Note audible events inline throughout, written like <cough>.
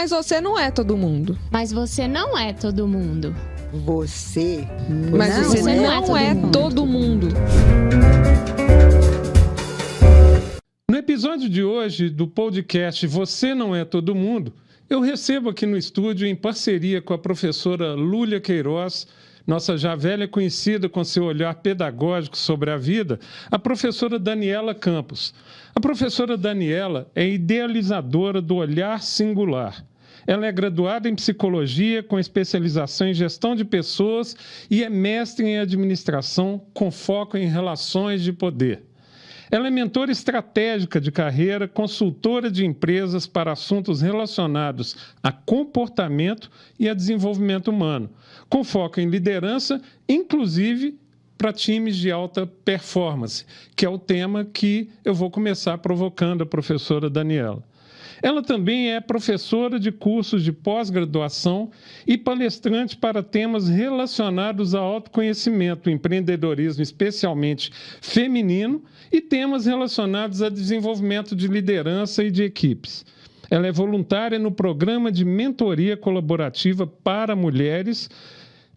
Mas você não é todo mundo. Mas você não é todo mundo. Você Mas não você é não todo é mundo. todo mundo. No episódio de hoje do podcast Você Não É Todo Mundo, eu recebo aqui no estúdio, em parceria com a professora Lúlia Queiroz, nossa já velha conhecida com seu olhar pedagógico sobre a vida, a professora Daniela Campos. A professora Daniela é idealizadora do olhar singular. Ela é graduada em psicologia com especialização em gestão de pessoas e é mestre em administração com foco em relações de poder. Ela é mentora estratégica de carreira, consultora de empresas para assuntos relacionados a comportamento e a desenvolvimento humano, com foco em liderança, inclusive para times de alta performance, que é o tema que eu vou começar provocando a professora Daniela. Ela também é professora de cursos de pós-graduação e palestrante para temas relacionados ao autoconhecimento, empreendedorismo, especialmente feminino, e temas relacionados a desenvolvimento de liderança e de equipes. Ela é voluntária no programa de mentoria colaborativa para mulheres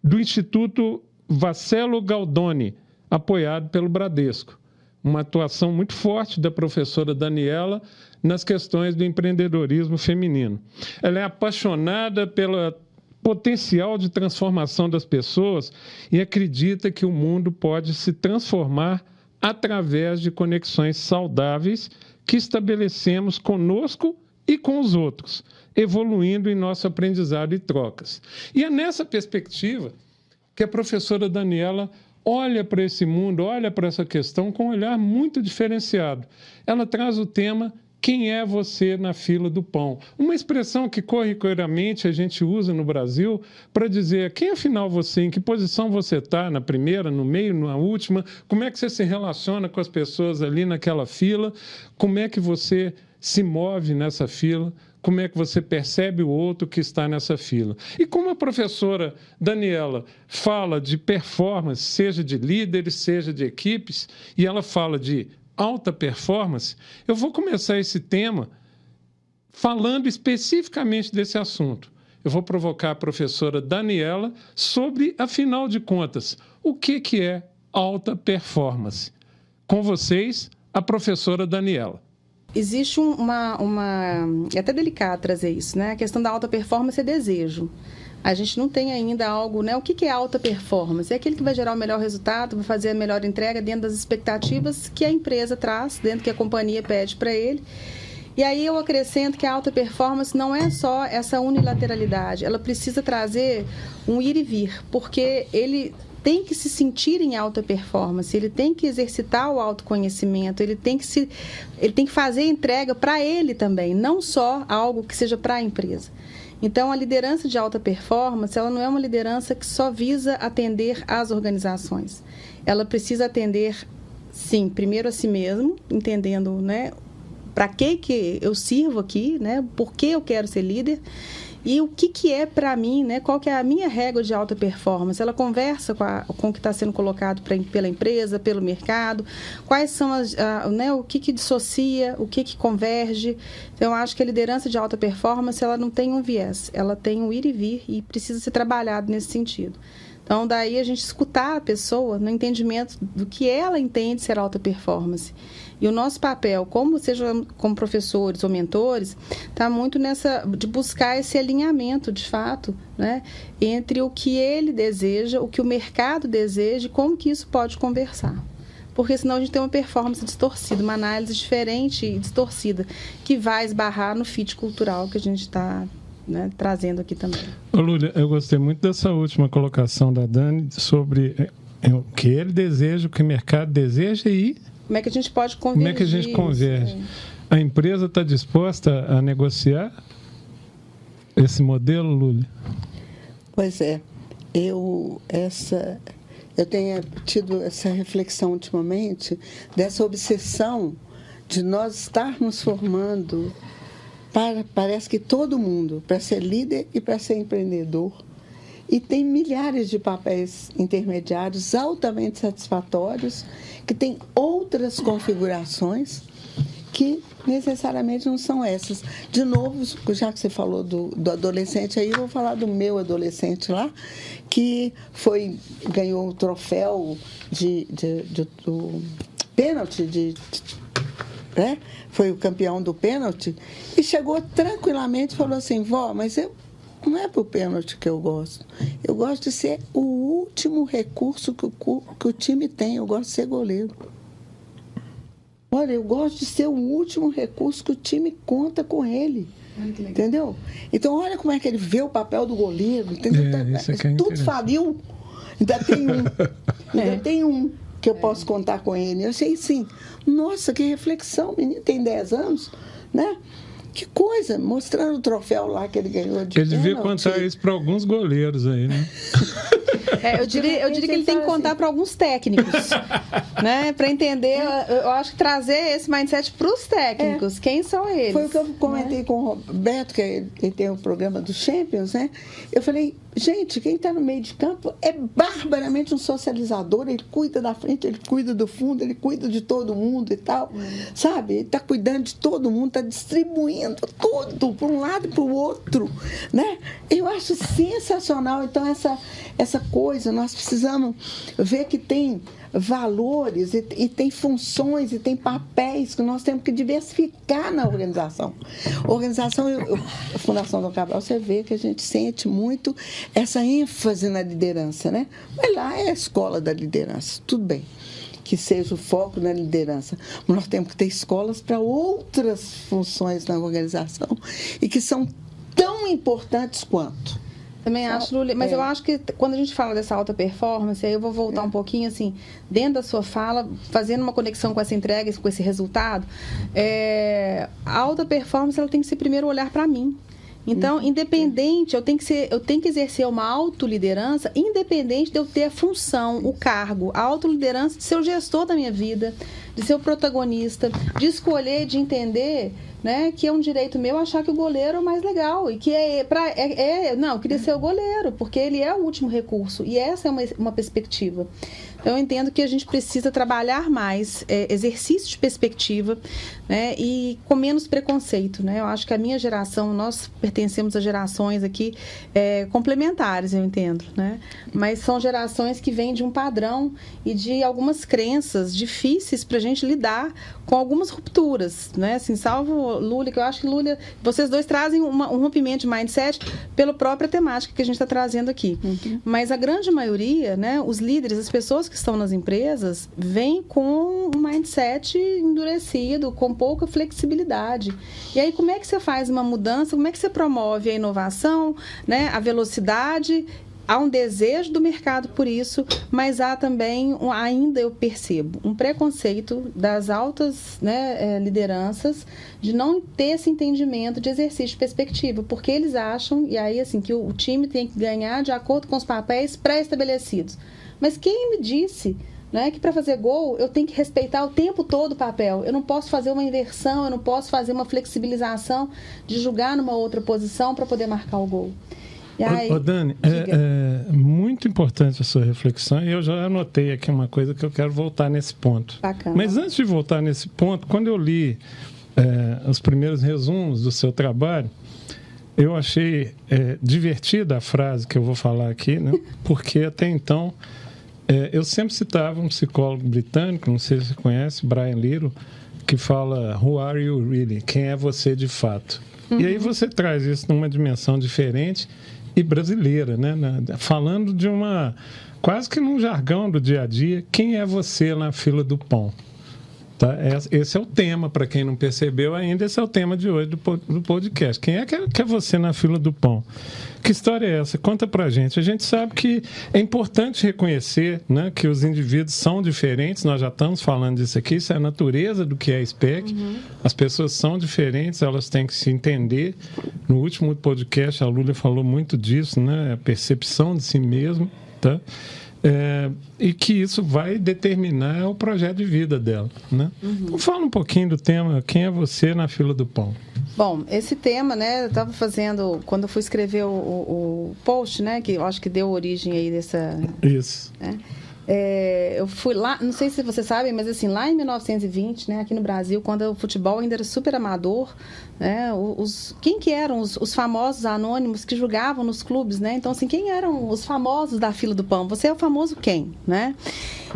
do Instituto Vascello Galdoni, apoiado pelo Bradesco uma atuação muito forte da professora Daniela nas questões do empreendedorismo feminino. Ela é apaixonada pelo potencial de transformação das pessoas e acredita que o mundo pode se transformar através de conexões saudáveis que estabelecemos conosco e com os outros, evoluindo em nosso aprendizado e trocas. E é nessa perspectiva que a professora Daniela olha para esse mundo, olha para essa questão com um olhar muito diferenciado. Ela traz o tema quem é você na fila do pão? Uma expressão que corriqueiramente a gente usa no Brasil para dizer quem afinal você, em que posição você está, na primeira, no meio, na última, como é que você se relaciona com as pessoas ali naquela fila, como é que você se move nessa fila, como é que você percebe o outro que está nessa fila. E como a professora Daniela fala de performance, seja de líderes, seja de equipes, e ela fala de alta performance, eu vou começar esse tema falando especificamente desse assunto. Eu vou provocar a professora Daniela sobre, afinal de contas, o que, que é alta performance. Com vocês, a professora Daniela. Existe um- uma, uma. É até delicado trazer isso, né? A questão da alta performance é desejo. A gente não tem ainda algo, né? O que é alta performance? É aquele que vai gerar o melhor resultado, vai fazer a melhor entrega dentro das expectativas que a empresa traz, dentro que a companhia pede para ele. E aí eu acrescento que a alta performance não é só essa unilateralidade, ela precisa trazer um ir e vir, porque ele tem que se sentir em alta performance, ele tem que exercitar o autoconhecimento, ele tem que se ele tem que fazer entrega para ele também, não só algo que seja para a empresa. Então, a liderança de alta performance, ela não é uma liderança que só visa atender às organizações. Ela precisa atender, sim, primeiro a si mesmo, entendendo, né, para que que eu sirvo aqui, né? Por que eu quero ser líder? E o que, que é para mim, né? Qual que é a minha régua de alta performance? Ela conversa com, a- com o que está sendo colocado pra, pela empresa, pelo mercado? Quais são as, a- né? O que, que dissocia? O que, que converge? Então, eu acho que a liderança de alta performance, ela não tem um viés. Ela tem um ir e vir e precisa ser trabalhado nesse sentido. Então, daí a gente escutar a pessoa no entendimento do que ela entende ser alta performance. E o nosso papel, como seja como professores ou mentores, está muito nessa de buscar esse alinhamento, de fato, né, entre o que ele deseja, o que o mercado deseja e como que isso pode conversar. Porque senão a gente tem uma performance distorcida, uma análise diferente e distorcida, que vai esbarrar no fit cultural que a gente está né, trazendo aqui também. Lúlia, eu gostei muito dessa última colocação da Dani sobre é, é, o que ele deseja, o que o mercado deseja e Como é que a gente pode convergir? como é que a gente converge. É. A empresa está disposta a negociar esse modelo, Lúlia? Pois é, eu essa eu tenho tido essa reflexão ultimamente dessa obsessão de nós estarmos formando para parece que todo mundo para ser líder e para ser empreendedor e tem milhares de papéis intermediários altamente satisfatórios que têm outras configurações que necessariamente não são essas. De novo, já que você falou do, do adolescente, aí eu vou falar do meu adolescente lá, que foi ganhou o troféu de, de, de do pênalti de, né? foi o campeão do pênalti, e chegou tranquilamente e falou assim, vó, mas eu, não é pro pênalti que eu gosto. Eu gosto de ser o último recurso que o, que o time tem, eu gosto de ser goleiro. Olha, eu gosto de ser o último recurso que o time conta com ele. Entendeu? Então, olha como é que ele vê o papel do goleiro. Entendeu? É, é Tudo faliu. Ainda tem um. <laughs> Ainda é. tem um que eu posso contar com ele. Eu achei sim. Nossa, que reflexão. O menino tem 10 anos, né? Que coisa, mostrando o troféu lá que ele ganhou de Ele devia contar isso para alguns goleiros aí, né? É, eu, diria, eu diria que ele tem que contar para alguns técnicos, né? Para entender, eu acho que trazer esse mindset para os técnicos. É. Quem são eles? Foi o que eu comentei né? com o Roberto, que ele tem o programa do Champions, né? Eu falei, gente, quem está no meio de campo é barbaramente um socializador. Ele cuida da frente, ele cuida do fundo, ele cuida de todo mundo e tal, sabe? Ele está cuidando de todo mundo, está distribuindo tudo para um lado e para o outro, né? Eu acho sensacional. Então essa essa coisa, nós precisamos ver que tem valores e, e, tem funções e tem papéis que nós temos que diversificar na organização. organização, eu, a Fundação do Cabral, você vê que a gente sente muito essa ênfase na liderança, né? Mas lá é a escola da liderança, tudo bem que seja o foco na liderança. Mas nós temos que ter escolas para outras funções na organização e que são tão importantes quanto. Também acho, Luli, mas é. eu acho que quando a gente fala dessa alta performance, aí eu vou voltar é. um pouquinho assim, dentro da sua fala, fazendo uma conexão com essa entrega, com esse resultado. É, a alta performance ela tem que ser primeiro olhar para mim. Então, uhum. independente, eu tenho que ser, eu tenho que exercer uma autoliderança, independente de eu ter a função, o cargo, a autoliderança de ser o gestor da minha vida, de ser o protagonista, de escolher, de entender né, que é um direito meu achar que o goleiro é o mais legal e que é para é, é, não, eu queria ser o goleiro, porque ele é o último recurso e essa é uma, uma perspectiva. Então, eu entendo que a gente precisa trabalhar mais é, exercício de perspectiva né, e com menos preconceito. Né? Eu acho que a minha geração, nós pertencemos a gerações aqui é, complementares, eu entendo. Né? Mas são gerações que vêm de um padrão e de algumas crenças difíceis para a gente lidar com algumas rupturas. Né? Assim, salvo Lula, que eu acho que Lula, vocês dois trazem uma, um rompimento de mindset pela própria temática que a gente está trazendo aqui. Uhum. Mas a grande maioria, né, os líderes, as pessoas que estão nas empresas vêm com um mindset endurecido, com pouca flexibilidade. E aí, como é que você faz uma mudança? Como é que você promove a inovação, né, a velocidade há um desejo do mercado por isso, mas há também, ainda eu percebo, um preconceito das altas né, é, lideranças de não ter esse entendimento de exercício de perspectiva, porque eles acham, e aí assim, que o time tem que ganhar de acordo com os papéis pré-estabelecidos. Mas quem me disse né, que para fazer gol eu tenho que respeitar o tempo todo o papel. Eu não posso fazer uma inversão, eu não posso fazer uma flexibilização de jogar numa outra posição para poder marcar o gol. E aí, ô, ô Dani, é, é, muito importante a sua reflexão e eu já anotei aqui uma coisa que eu quero voltar nesse ponto. Bacana. Mas antes de voltar nesse ponto, quando eu li é, os primeiros resumos do seu trabalho, eu achei é, divertida a frase que eu vou falar aqui, né? <laughs> porque até então é, eu sempre citava um psicólogo britânico, não sei se você conhece, Brian Little, que fala Who are you really? Quem é você de fato? Uhum. E aí você traz isso numa dimensão diferente e brasileira, né? Falando de uma quase que num jargão do dia a dia, quem é você na fila do pão? Tá? Esse é o tema, para quem não percebeu ainda, esse é o tema de hoje do podcast. Quem é que é você na fila do pão? Que história é essa? Conta pra gente. A gente sabe que é importante reconhecer né, que os indivíduos são diferentes, nós já estamos falando disso aqui, isso é a natureza do que é SPEC. Uhum. As pessoas são diferentes, elas têm que se entender. No último podcast, a Lula falou muito disso, né? A percepção de si mesmo, tá? É, e que isso vai determinar o projeto de vida dela. Né? Uhum. Então, fala um pouquinho do tema Quem é você na fila do pão? Bom, esse tema, né, eu estava fazendo, quando eu fui escrever o, o, post, né, que eu acho que deu origem aí dessa... Isso. Né, É, eu fui lá, não sei se vocês sabem, mas assim, lá em 1920, né, aqui no Brasil, quando o futebol ainda era super amador, né, os, quem que eram os, os, famosos anônimos que jogavam nos clubes, né? Então, assim, quem eram os famosos da fila do pão? Você é o famoso quem, né?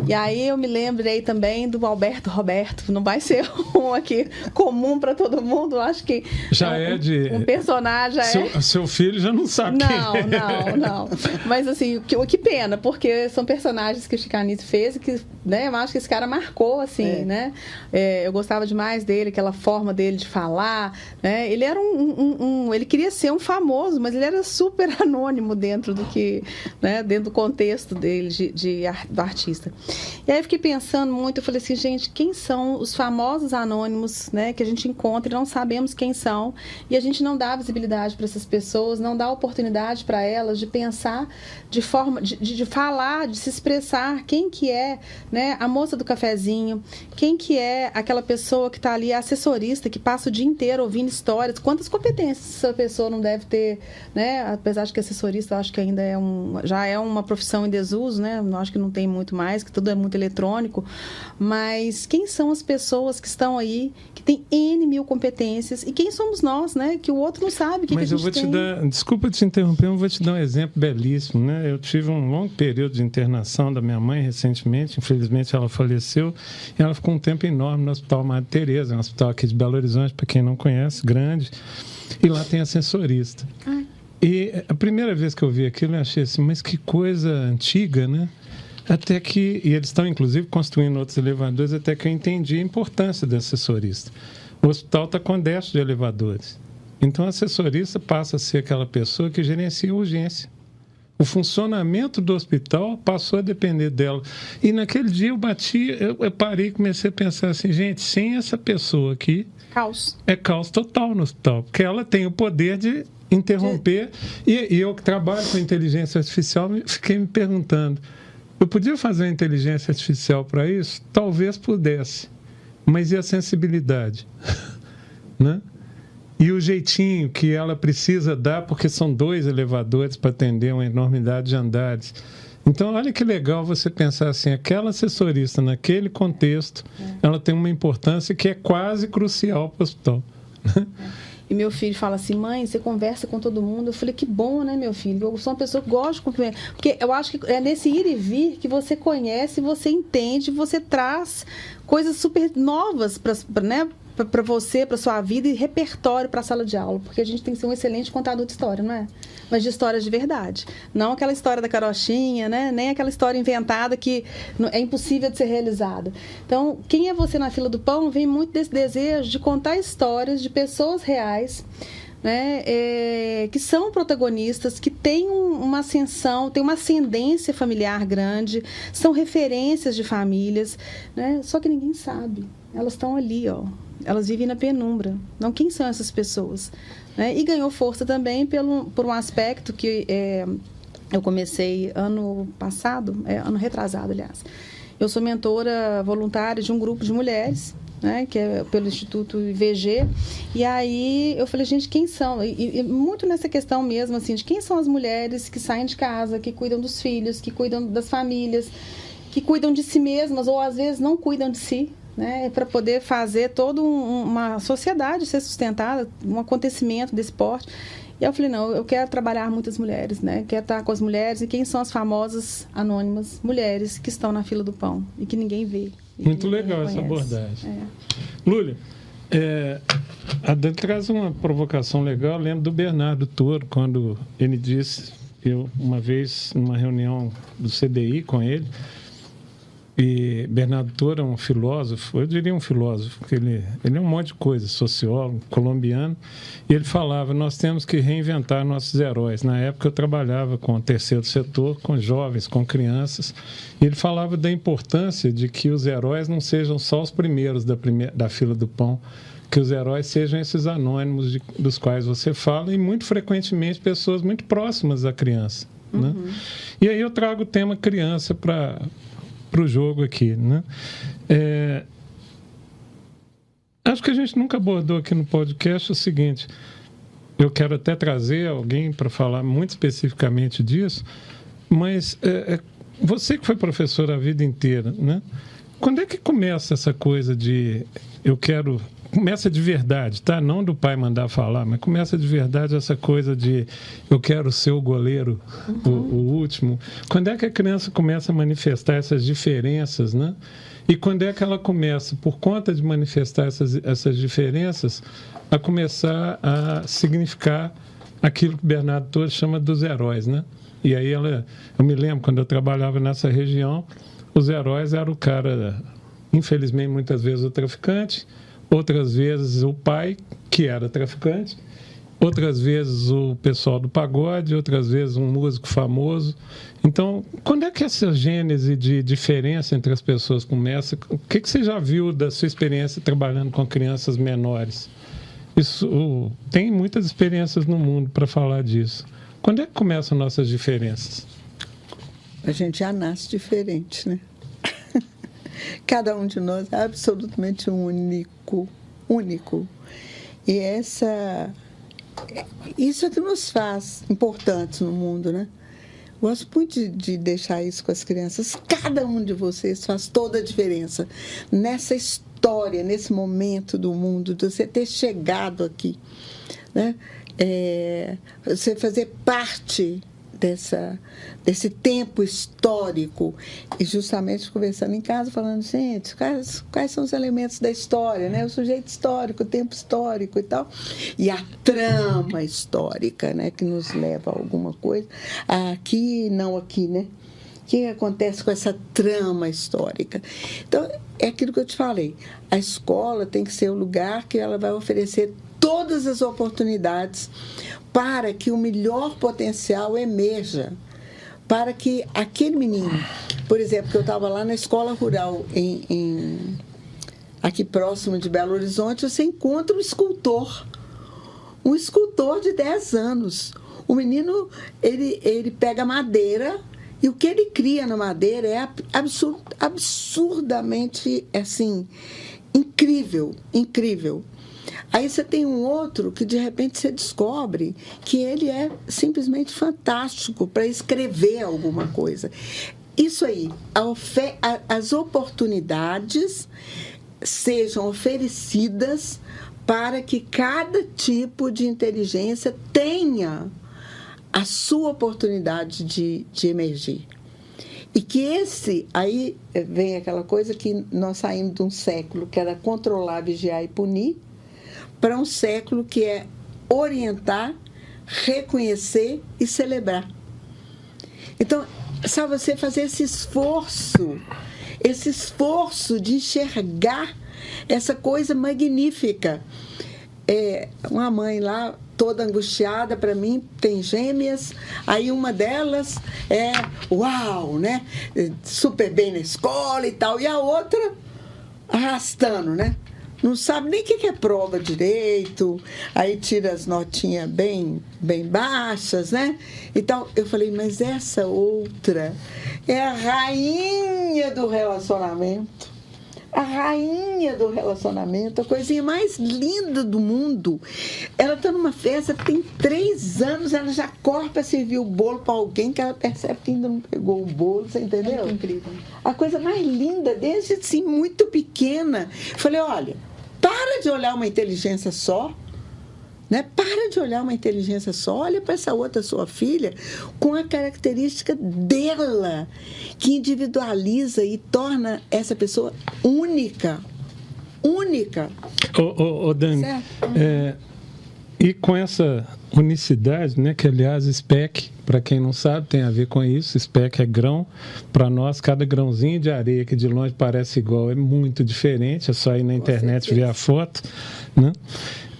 E aí eu me lembrei também do Alberto Roberto, não vai ser <laughs> um aqui comum para todo mundo, acho que já é um, de um personagem seu, é... seu filho já não sabe não, quem é. Não, não, Mas assim, que, que pena, porque são personagens que o Chicanito fez e que, né, eu acho que esse cara marcou, assim, é. né? É, eu gostava demais dele, aquela forma dele de falar, né? Ele era um, um, um, ele queria ser um famoso, mas ele era super <laughs> anônimo dentro do que, né, dentro do contexto dele de, de do artista. E aí eu fiquei pensando muito, eu falei assim, gente, quem são os famosos anônimos, né, que a gente encontra e não sabemos quem são, e a gente não dá visibilidade para essas pessoas, não dá oportunidade para elas de pensar de forma de, de, falar, de se expressar quem que é, né, a moça do cafezinho, quem que é aquela pessoa que está ali, a assessorista, que passa o dia inteiro ouvindo histórias, quantas competências essa pessoa não deve ter, né, apesar de que assessorista acho que ainda é um, já é uma profissão em desuso, né, acho que não tem muito mais, que tudo é muito eletrônico, mas quem são as pessoas que estão aí, têm N mil competências, e quem somos nós, né, que o outro não sabe o que, mas que a gente Mas eu vou tem. te dar, desculpa te interromper, eu vou te dar um exemplo belíssimo, né, eu tive um longo período de internação da minha mãe recentemente, infelizmente ela faleceu, e ela ficou um tempo enorme no Hospital Madre Teresa, um hospital aqui de Belo Horizonte, para quem não conhece, grande, e lá tem ascensorista. Ah. E a primeira vez que eu vi aquilo, eu achei assim, mas que coisa antiga, né? Até que, e eles estão inclusive construindo outros elevadores, até que eu entendi a importância do assessorista. O hospital está com déficit de elevadores. Então, o assessorista passa a ser aquela pessoa que gerencia a urgência. O funcionamento do hospital passou a depender dela. E naquele dia eu bati, eu, eu parei e comecei a pensar assim, gente, sem essa pessoa aqui. Caos. É caos total no hospital. Porque ela tem o poder de interromper. De... E, e eu que trabalho com inteligência artificial, fiquei me perguntando: eu podia fazer inteligência artificial para isso? Talvez pudesse. Mas e a sensibilidade? <laughs> né? E o jeitinho que ela precisa dar, porque são dois elevadores para atender uma enormidade de andares. Então, olha que legal você pensar assim: aquela assessorista, naquele contexto, é. ela tem uma importância que é quase crucial para o hospital. <laughs> É. E meu filho fala assim, mãe, você conversa com todo mundo. Eu falei, que bom, né, meu filho? Eu sou uma pessoa que gosta de cumprimentar. Porque eu acho que é nesse ir e vir que você conhece, você entende, você traz coisas super novas para né, para você, para sua vida e repertório para a sala de aula, porque a gente tem que ser um excelente contador de história, não é? Mas de histórias de verdade. Não aquela história da carochinha, né? Nem aquela história inventada que é impossível de ser realizada. Então, quem é você na fila do pão vem muito desse desejo de contar histórias de pessoas reais. Né, é, que são protagonistas, que têm um, uma ascensão, têm uma ascendência familiar grande, são referências de famílias, né, só que ninguém sabe. Elas estão ali, ó, elas vivem na penumbra. Não, quem são essas pessoas? Né? E ganhou força também pelo, por um aspecto que é, eu comecei ano passado, é, ano retrasado, aliás. Eu sou mentora voluntária de um grupo de mulheres, né, que é pelo Instituto IVG. E aí eu falei, gente, quem são? E, e, muito nessa questão mesmo, assim, de quem são as mulheres que saem de casa, que cuidam dos filhos, que cuidam das famílias, que cuidam de si mesmas, ou às vezes não cuidam de si, né, para poder fazer toda um, uma sociedade ser sustentada, um acontecimento desse porte. E eu falei, não, eu quero trabalhar muitas mulheres, né? Quero estar com as mulheres e quem são as famosas anônimas mulheres que estão na fila do pão e que ninguém vê. Muito legal essa abordagem. É. Lúlia, é, a Dani traz uma provocação legal. Eu lembro do Bernardo Toro, quando ele disse, eu uma vez, numa reunião do CDI com ele, e Bernardo Toro é um filósofo, eu diria um filósofo, porque ele, ele é um monte de coisa, sociólogo, colombiano, e ele falava: nós temos que reinventar nossos heróis. Na época eu trabalhava com o terceiro setor, com jovens, com crianças, e ele falava da importância de que os heróis não sejam só os primeiros da, primeira, da fila do pão, que os heróis sejam esses anônimos de, dos quais você fala, e muito frequentemente pessoas muito próximas da criança. Né? Uhum. Né? E aí eu trago o tema criança para para o jogo aqui. Né? É, acho que a gente nunca abordou aqui no podcast o seguinte. Eu quero até trazer alguém para falar muito especificamente disso, mas é, é, você que foi professor a vida inteira, né? Quando é que começa essa coisa de eu quero começa de verdade, tá? Não do pai mandar falar, mas começa de verdade essa coisa de eu quero ser o goleiro, uhum. o, o, último. Quando é que a criança começa a manifestar essas diferenças, né? E quando é que ela começa, por conta de manifestar essas, essas diferenças, a começar a significar aquilo que Bernardo Torres chama dos heróis, né? E aí ela, eu me lembro quando eu trabalhava nessa região, os heróis eram o cara, infelizmente muitas vezes o traficante, outras vezes o pai, que era traficante, outras vezes o pessoal do pagode, outras vezes um músico famoso. Então, quando é que essa gênese de diferença entre as pessoas começa? O que, que você já viu da sua experiência trabalhando com crianças menores? Isso tem muitas experiências no mundo para falar disso. Quando é que começam nossas diferenças? A gente já nasce diferente, né? Cada um de nós é absolutamente único, único. E essa isso é que nos faz importantes no mundo, né? Gosto muito de, de, deixar isso com as crianças. Cada um de vocês faz toda a diferença nessa história, nesse momento do mundo, de você ter chegado aqui, né? É, você fazer parte dessa, desse tempo histórico. E justamente conversando em casa, falando, gente, quais, quais são os elementos da história, né? O sujeito histórico, o tempo histórico e tal. E a trama histórica, né? Que nos leva a alguma coisa. Aqui, não aqui, né? O que acontece com essa trama histórica? Então, é aquilo que eu te falei. A escola tem que ser o lugar que ela vai oferecer todas as oportunidades para que o melhor potencial emerja, para que aquele menino, por exemplo, que eu estava lá na escola rural em, em, aqui próximo de Belo Horizonte, você encontra um escultor, um escultor de 10 anos. O menino ele, ele pega madeira e o que ele cria na madeira é absurd, absurdamente assim incrível, incrível. Aí você tem um outro que de repente você descobre que ele é simplesmente fantástico para escrever alguma coisa. Isso aí, as oportunidades sejam oferecidas para que cada tipo de inteligência tenha a sua oportunidade de, de emergir. E que esse, aí vem aquela coisa que nós saímos de um século que era controlar, vigiar e punir, para um século que é orientar, reconhecer e celebrar. Então, sabe, você fazer esse esforço, esse esforço de enxergar essa coisa magnífica. É, uma mãe lá toda angustiada para mim, tem gêmeas, aí uma delas é uau, né? Super bem na escola e tal, e a outra arrastando, né? Não sabe nem o que é prova direito, aí tira as notinhas bem, bem baixas, né? Então eu falei, mas essa outra é a rainha do relacionamento. A rainha do relacionamento, a coisinha mais linda do mundo. Ela está numa festa, tem três anos, ela já corre para servir o bolo para alguém que ela percebe que ainda não pegou o bolo, você entendeu? É incrível. A coisa mais linda, desde assim, muito pequena. Falei, olha, para de olhar uma inteligência só. Né? Para de olhar uma inteligência só, olha para essa outra sua filha com a característica dela, que individualiza e torna essa pessoa única. Única. Ô, ô, ô Dani, é, e com essa unicidade, né, que aliás SPEC, para quem não sabe, tem a ver com isso, SPEC é grão. Para nós, cada grãozinho de areia que de longe parece igual é muito diferente, é só ir na internet ver a foto. Né?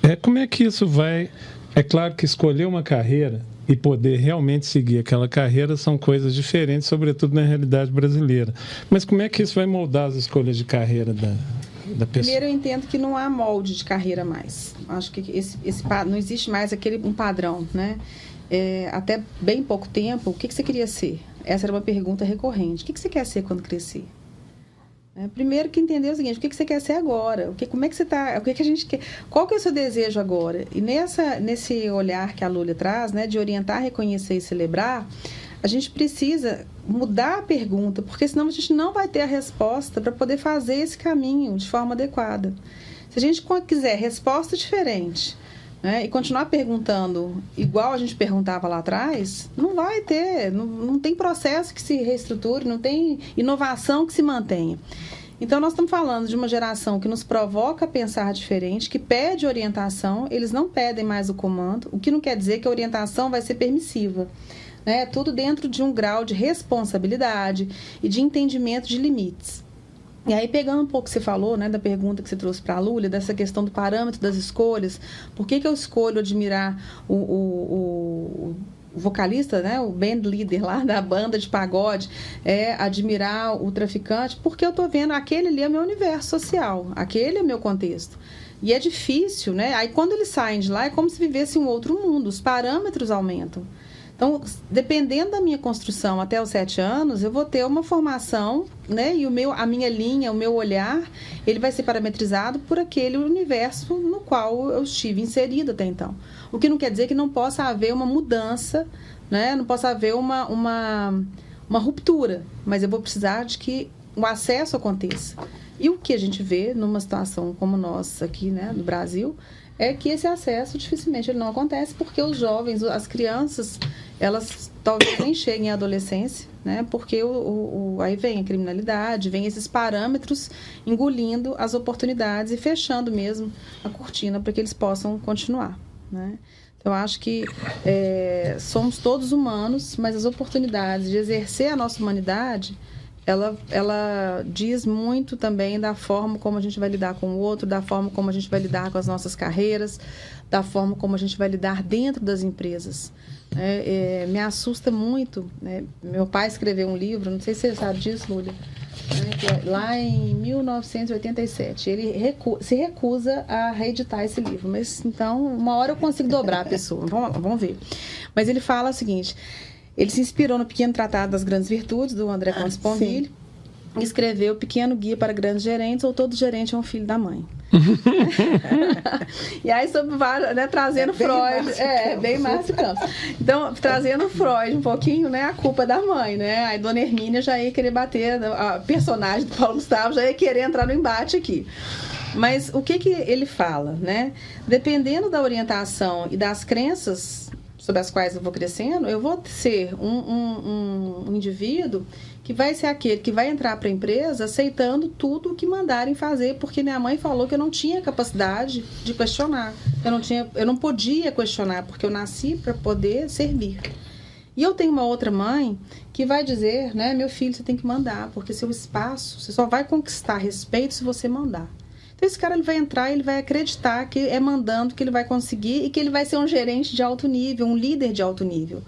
É, como é que isso vai... É claro que escolher uma carreira e poder realmente seguir aquela carreira são coisas diferentes, sobretudo na realidade brasileira. Mas como é que isso vai moldar as escolhas de carreira da, da pessoa? Primeiro, eu entendo que não há molde de carreira mais. Acho que esse, esse não existe mais aquele um padrão, né? É, até bem pouco tempo, o que, que você queria ser? Essa era uma pergunta recorrente. O que, que você quer ser quando crescer? É, primeiro que entender o seguinte, o que, que você quer ser agora? O que, como é que você está? O que, que a gente quer? Qual que é o seu desejo agora? E nessa, nesse olhar que a Lula traz, né, de orientar, reconhecer e celebrar, a gente precisa mudar a pergunta, porque senão a gente não vai ter a resposta para poder fazer esse caminho de forma adequada. Se a gente quiser resposta diferente né, e continuar perguntando igual a gente perguntava lá atrás, não vai ter, não, não tem processo que se reestruture, não tem inovação que se mantenha. Então, nós estamos falando de uma geração que nos provoca a pensar diferente, que pede orientação, eles não pedem mais o comando, o que não quer dizer que a orientação vai ser permissiva. Né? Tudo dentro de um grau de responsabilidade e de entendimento de limites. E aí, pegando um pouco que você falou, né, da pergunta que você trouxe para a Lúlia, dessa questão do parâmetro das escolhas, por que, que eu escolho admirar o, o, o vocalista, né, o band leader lá da banda de pagode, é admirar o traficante, porque eu estou vendo aquele ali é meu universo social, aquele é meu contexto. E é difícil, né? Aí quando eles saem de lá é como se vivesse um outro mundo, os parâmetros aumentam. Então, dependendo da minha construção até os sete anos, eu vou ter uma formação, né? E o meu, a minha linha, o meu olhar, ele vai ser parametrizado por aquele universo no qual eu estive inserido até então. O que não quer dizer que não possa haver uma mudança, né? Não possa haver uma, uma, uma ruptura, mas eu vou precisar de que o acesso aconteça. E o que a gente vê numa situação como nossa aqui, né, no Brasil, é que esse acesso dificilmente ele não acontece porque os jovens, as crianças, elas talvez nem cheguem à adolescência, né? Porque o, o, o, aí vem a criminalidade, vem esses parâmetros engolindo as oportunidades e fechando mesmo a cortina para que eles possam continuar, né? Então, acho que é, somos todos humanos, mas as oportunidades de exercer a nossa humanidade ela, ela diz muito também da forma como a gente vai lidar com o outro, da forma como a gente vai lidar com as nossas carreiras, da forma como a gente vai lidar dentro das empresas. É, é, me assusta muito. Né? Meu pai escreveu um livro, não sei se você sabe disso, Lúlia, né? é lá em 1987. Ele recu se recusa a reeditar esse livro, mas então, uma hora eu consigo dobrar a pessoa. Vamos, vamos ver. Mas ele fala o seguinte ele se inspirou no Pequeno Tratado das Grandes Virtudes, do André ah, Ponvilho, e escreveu Pequeno Guia para Grandes Gerentes, ou Todo Gerente é um Filho da Mãe. <laughs> e aí, sobre né, trazendo é Freud, é, bem Márcio Campos. Então, trazendo Freud um pouquinho, né, a culpa da mãe, né? Aí Dona Hermínia já ia querer bater, a personagem do Paulo Gustavo já ia querer entrar no embate aqui. Mas o que que ele fala, né? Dependendo da orientação e das crenças sobre as quais eu vou crescendo, eu vou ser um, um, um indivíduo que vai ser aquele que vai entrar para a empresa aceitando tudo o que mandarem fazer, porque minha mãe falou que eu não tinha capacidade de questionar. Eu não, tinha, eu não podia questionar, porque eu nasci para poder servir. E eu tenho uma outra mãe que vai dizer, né, meu filho, você tem que mandar, porque seu espaço, você só vai conquistar respeito se você mandar. Então esse cara ele vai entrar, ele vai acreditar que é mandando que ele vai conseguir e que ele vai ser um gerente de alto nível, um líder de alto nível.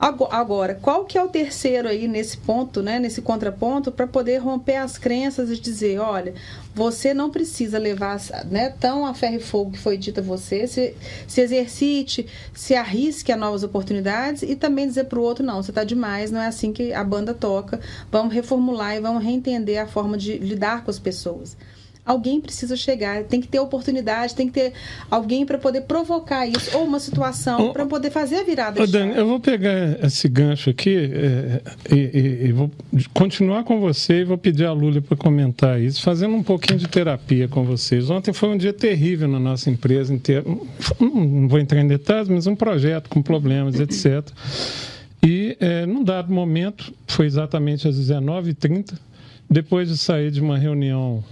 Agora, qual que é o terceiro aí nesse ponto, né, nesse contraponto, para poder romper as crenças e dizer, olha, você não precisa levar né, tão a ferro e fogo que foi dito a você, se, se exercite, se arrisque a novas oportunidades e também dizer para o outro, não, você está demais, não é assim que a banda toca, vamos reformular e vamos reentender a forma de lidar com as pessoas alguém precisa chegar, tem que ter oportunidade, tem que ter alguém para poder provocar isso, ou uma situação para poder fazer a virada. Ô, Dani, eu vou pegar esse gancho aqui é, e, e, e, vou continuar com você e vou pedir a Lula para comentar isso, fazendo um pouquinho de terapia com vocês. Ontem foi um dia terrível na nossa empresa inteira. Não vou entrar em detalhes, mas um projeto com problemas, etc. E, é, num dado momento, foi exatamente às 19h30, depois de sair de uma reunião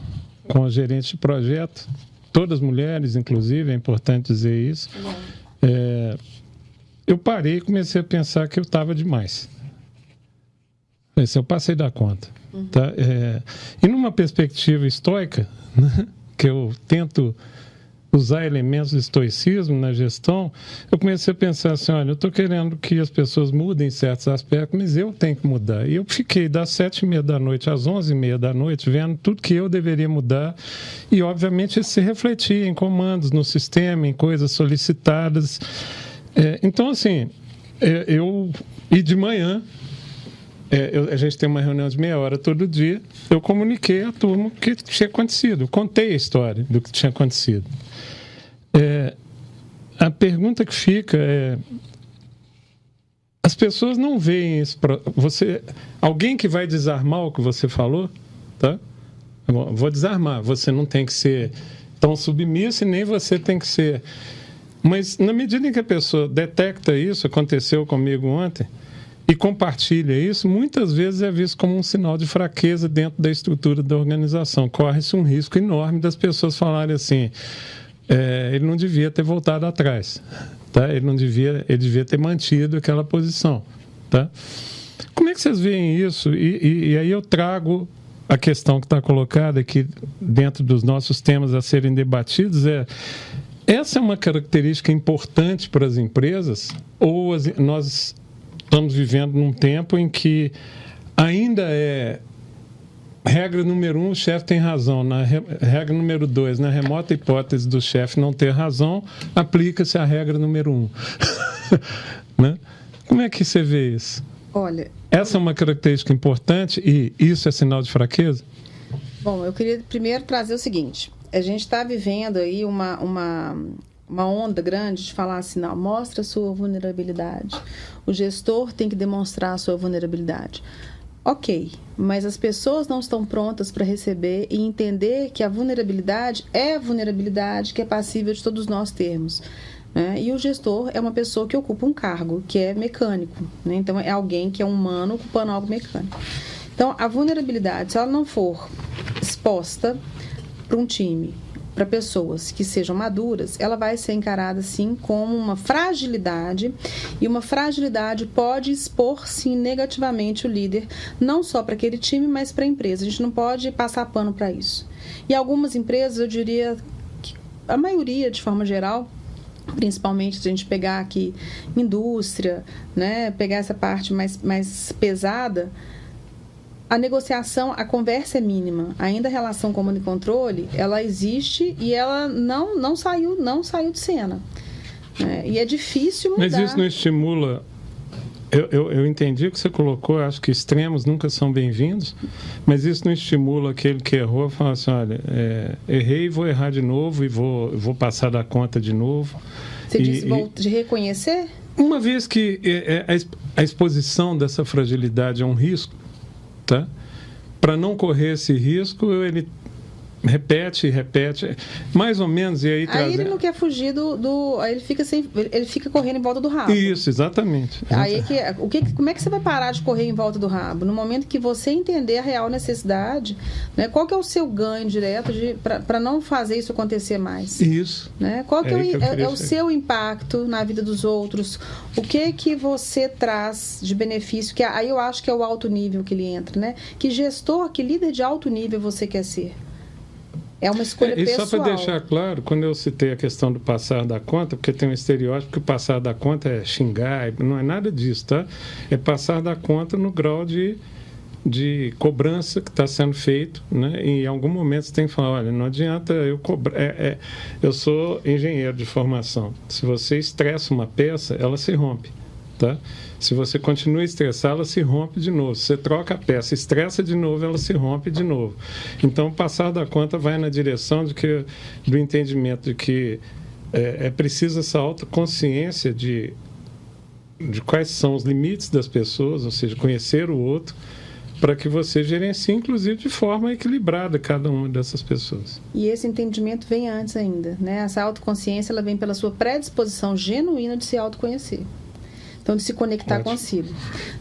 com a gerente de projeto, todas mulheres, inclusive, é importante dizer isso. É, eu parei e comecei a pensar que eu estava demais. Esse eu passei da conta. Uhum. Tá? É, e numa perspectiva estoica, <laughs> né, que eu tento usar elementos de estoicismo na gestão, eu comecei a pensar assim, olha, eu estou querendo que as pessoas mudem certos aspectos, mas eu tenho que mudar. E eu fiquei das sete e meia da noite às onze e meia da noite vendo tudo que eu deveria mudar e, obviamente, isso se refletia em comandos no sistema, em coisas solicitadas. É, então, assim, é, eu... E de manhã, é, eu, a gente tem uma reunião de meia hora todo dia, eu comuniquei à turma o que tinha acontecido, contei a história do que tinha acontecido. É, a pergunta que fica é: as, pessoas não veem isso. Você, alguém que vai desarmar o que você falou, tá? Vou desarmar. Você não tem que ser tão submisso e nem você tem que ser. Mas na medida em que a pessoa detecta isso, aconteceu comigo ontem, e compartilha isso, muitas vezes é visto como um sinal de fraqueza dentro da estrutura da organização. Corre-se um risco enorme das pessoas falarem assim: é, ele não devia ter voltado atrás, tá? Ele não devia, ele devia ter mantido aquela posição, tá? Como é que vocês veem isso? E, e, e aí eu trago a questão que está colocada aqui dentro dos nossos temas a serem debatidos é essa é uma característica importante para as empresas ou as, nós estamos vivendo num tempo em que ainda é regra número um, o chefe tem razão. Na regra número dois, na remota hipótese do chefe não ter razão, aplica-se a regra número um. <laughs> né? Como é que você vê isso? Olha. Essa é uma característica importante e isso é sinal de fraqueza? Bom, eu queria primeiro trazer o seguinte: a gente está vivendo aí uma, uma uma onda grande de falar assim, não, mostra a sua vulnerabilidade. O gestor tem que demonstrar a sua vulnerabilidade. Ok, mas as pessoas não estão prontas para receber e entender que a vulnerabilidade é vulnerabilidade que é passível de todos nós termos. Né? E o gestor é uma pessoa que ocupa um cargo, que é mecânico. Né? Então, é alguém que é humano ocupando algo mecânico. Então, a vulnerabilidade, se ela não for exposta para um time, para pessoas que sejam maduras, ela vai ser encarada assim como uma fragilidade e uma fragilidade pode expor sim negativamente o líder, não só para aquele time, mas para a empresa. A gente não pode passar pano para isso. E algumas empresas, eu diria que a maioria, de forma geral, principalmente se a gente pegar aqui indústria, né, pegar essa parte mais, mais pesada, a negociação, a conversa é mínima. Ainda a relação comando e controle, ela existe e ela não, não saiu não saiu de cena. É, e é difícil mudar. Mas isso não estimula... Eu, eu, eu entendi o que você colocou, acho que extremos nunca são bem-vindos, mas isso não estimula aquele que errou a falar assim, olha, é, errei, vou errar de novo e vou, vou passar da conta de novo. Você e, disse e, de reconhecer? Uma vez que é, é, a exposição dessa fragilidade é um risco, tá? Para não correr esse risco, ele repete, repete, mais ou menos e aí Aí traz... ele não quer fugir do, do, aí ele fica sem, ele fica correndo em volta do rabo. Isso, exatamente. Aí que, o que, como é que você vai parar de correr em volta do rabo? No momento que você entender a real necessidade, né? Qual que é o seu ganho direto para não fazer isso acontecer mais? Isso. Né? Qual que é, é, que é, é o seu impacto na vida dos outros? O que que você traz de benefício? Que aí eu acho que é o alto nível que ele entra, né? Que gestor, que líder de alto nível você quer ser? É uma escolha é, e pessoal. E só para deixar claro, quando eu citei a questão do passar da conta, porque tem um estereótipo que o passar da conta é xingar, não é nada disso, tá? É passar da conta no grau de, de cobrança que está sendo feito, né? E em algum momento você tem que falar, olha, não adianta eu cobrar. É, é, eu sou engenheiro de formação. Se você estressa uma peça, ela se rompe, tá? Se você continua a estressar, ela se rompe de novo. Se você troca a peça, estressa de novo, ela se rompe de novo. Então, passar da conta vai na direção de que, do entendimento de que é, é preciso essa autoconsciência de, de quais são os limites das pessoas, ou seja, conhecer o outro, para que você gerencie, inclusive, de forma equilibrada cada uma dessas pessoas. E esse entendimento vem antes ainda, né? Essa autoconsciência ela vem pela sua predisposição genuína de se autoconhecer. Então, de se conectar Ótimo. consigo.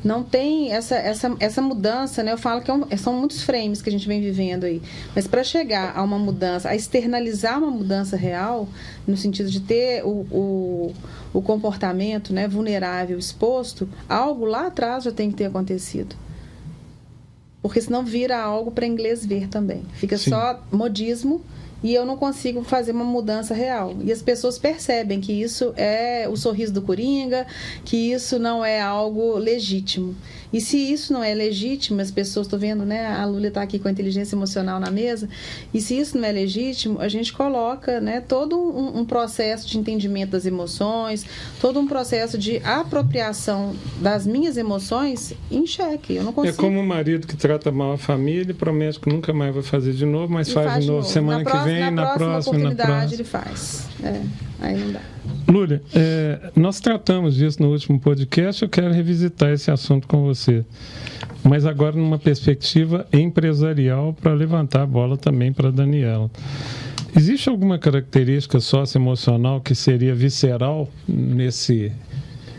Não tem essa, essa, essa mudança, né? Eu falo que é um, são muitos frames que a gente vem vivendo aí. Mas para chegar a uma mudança, a externalizar uma mudança real, no sentido de ter o, o, o comportamento né, vulnerável exposto, algo lá atrás já tem que ter acontecido porque senão vira algo para inglês ver também. Fica Sim. só modismo e eu não consigo fazer uma mudança real. E as pessoas percebem que isso é o sorriso do Coringa, que isso não é algo legítimo. E se isso não é legítimo, as pessoas, estou vendo, né? A Lula está aqui com a inteligência emocional na mesa, e se isso não é legítimo, a gente coloca né, todo um, um processo de entendimento das emoções, todo um processo de apropriação das minhas emoções em xeque. Eu não é consigo. É como um marido que trata mal a família e promete que nunca mais vai fazer de novo, mas faz, faz, de novo, semana na que vem vem, na, na próxima próxima, na próxima. ele faz. É, aí não dá. Lúlia, é, nós tratamos disso no último podcast, eu quero revisitar esse assunto com você. Mas agora numa perspectiva empresarial para levantar a bola também para a Daniela. Existe alguma característica socioemocional que seria visceral nesse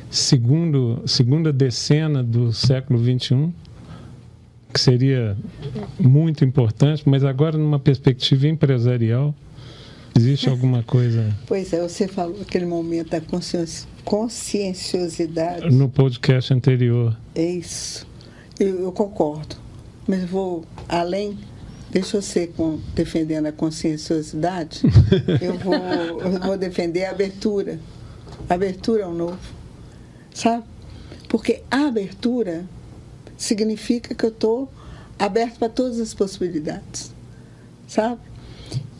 segundo, segunda decena do século XXI? Que seria muito importante, mas agora numa perspectiva empresarial, existe alguma coisa Pois é, você falou aquele momento da consciência- conscienciosidade. no podcast anterior? É isso. Eu, eu concordo. Mas vou além. Deixa eu ser com, defendendo a conscienciosidade. <laughs> eu, vou, eu vou defender a abertura. A abertura ao novo. Sabe? Porque a abertura significa que eu estou aberto para todas as possibilidades. Sabe?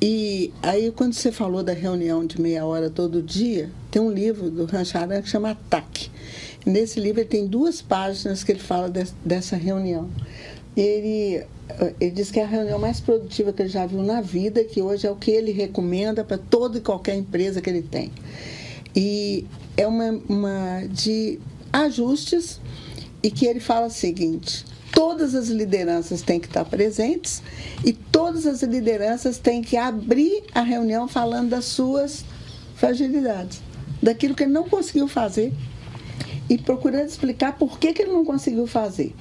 E aí, quando você falou da reunião de meia hora todo dia, tem um livro do Rancharan que chama Ataque. Nesse livro ele tem duas páginas que ele fala des- dessa reunião. Ele, eh, ele diz que é a reunião mais produtiva que ele já viu na vida, que hoje é o que ele recomenda para toda e qualquer empresa que ele tem. E é uma, uma de ajustes e que ele fala o seguinte: todas as lideranças têm que estar presentes e todas as lideranças têm que abrir a reunião falando das suas fragilidades, daquilo que ele não conseguiu fazer e procurando explicar por que, que ele não conseguiu fazer.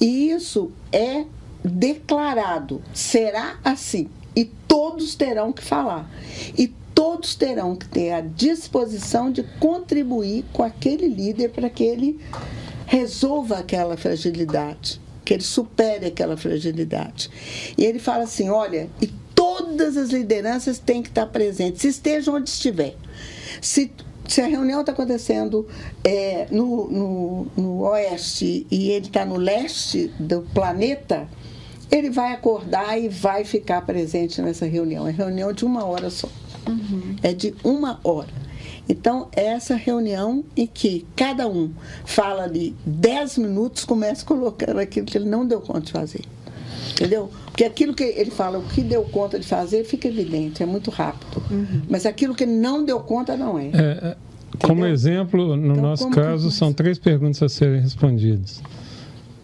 E isso é declarado, será assim, e todos terão que falar. E todos terão que ter a disposição de contribuir com aquele líder para que ele resolva aquela fragilidade, que ele supere aquela fragilidade. E ele fala assim: olha, e todas as lideranças têm que estar presentes, estejam onde estiver. Se, se a reunião está acontecendo é, no, no, no oeste e ele está no leste do planeta, ele vai acordar e vai ficar presente nessa reunião. É reunião de uma hora só. É de uma hora. Então, é essa reunião em que cada um fala ali 10 minutos, começa colocando aquilo que ele não deu conta de fazer. Entendeu? Porque aquilo que ele fala, o que deu conta de fazer, fica evidente, é muito rápido. Mas aquilo que não deu conta, não é. É, é, como Entendeu? exemplo, no Então, nosso caso, são três perguntas a serem respondidas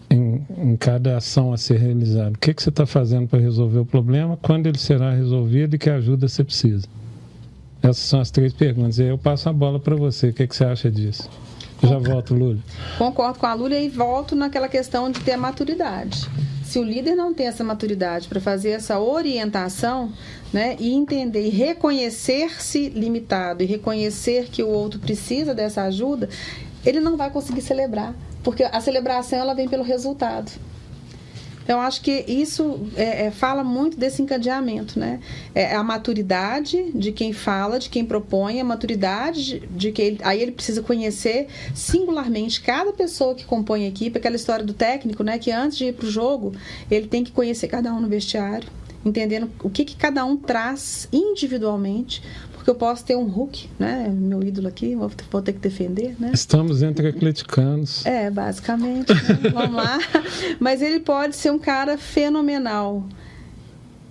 em, em cada ação a ser realizada. O que, que você está fazendo para resolver o problema? Quando ele será resolvido e que ajuda você precisa? Essas são as três perguntas. E aí eu passo a bola para você. O que, que você acha disso? Eu já volto, Lúlia. Concordo com a Lúlia e volto naquela questão de ter a maturidade. Se o líder não tem essa maturidade para fazer essa orientação, né, e entender e reconhecer-se limitado e reconhecer que o outro precisa dessa ajuda, ele não vai conseguir celebrar, porque a celebração ela vem pelo resultado. Então, acho que isso é, é, fala muito desse encadeamento, né? É a maturidade de quem fala, de quem propõe, a maturidade de, de que ele, aí ele precisa conhecer singularmente cada pessoa que compõe a equipe, aquela história do técnico, né? Que antes de ir para o jogo, ele tem que conhecer cada um no vestiário, entendendo o que, que cada um traz individualmente, porque eu posso ter um Hulk, né? Meu ídolo aqui, vou, vou ter que defender, né? Estamos entre atleticanos. É, basicamente. né? <laughs> Vamos lá. Mas ele pode ser um cara fenomenal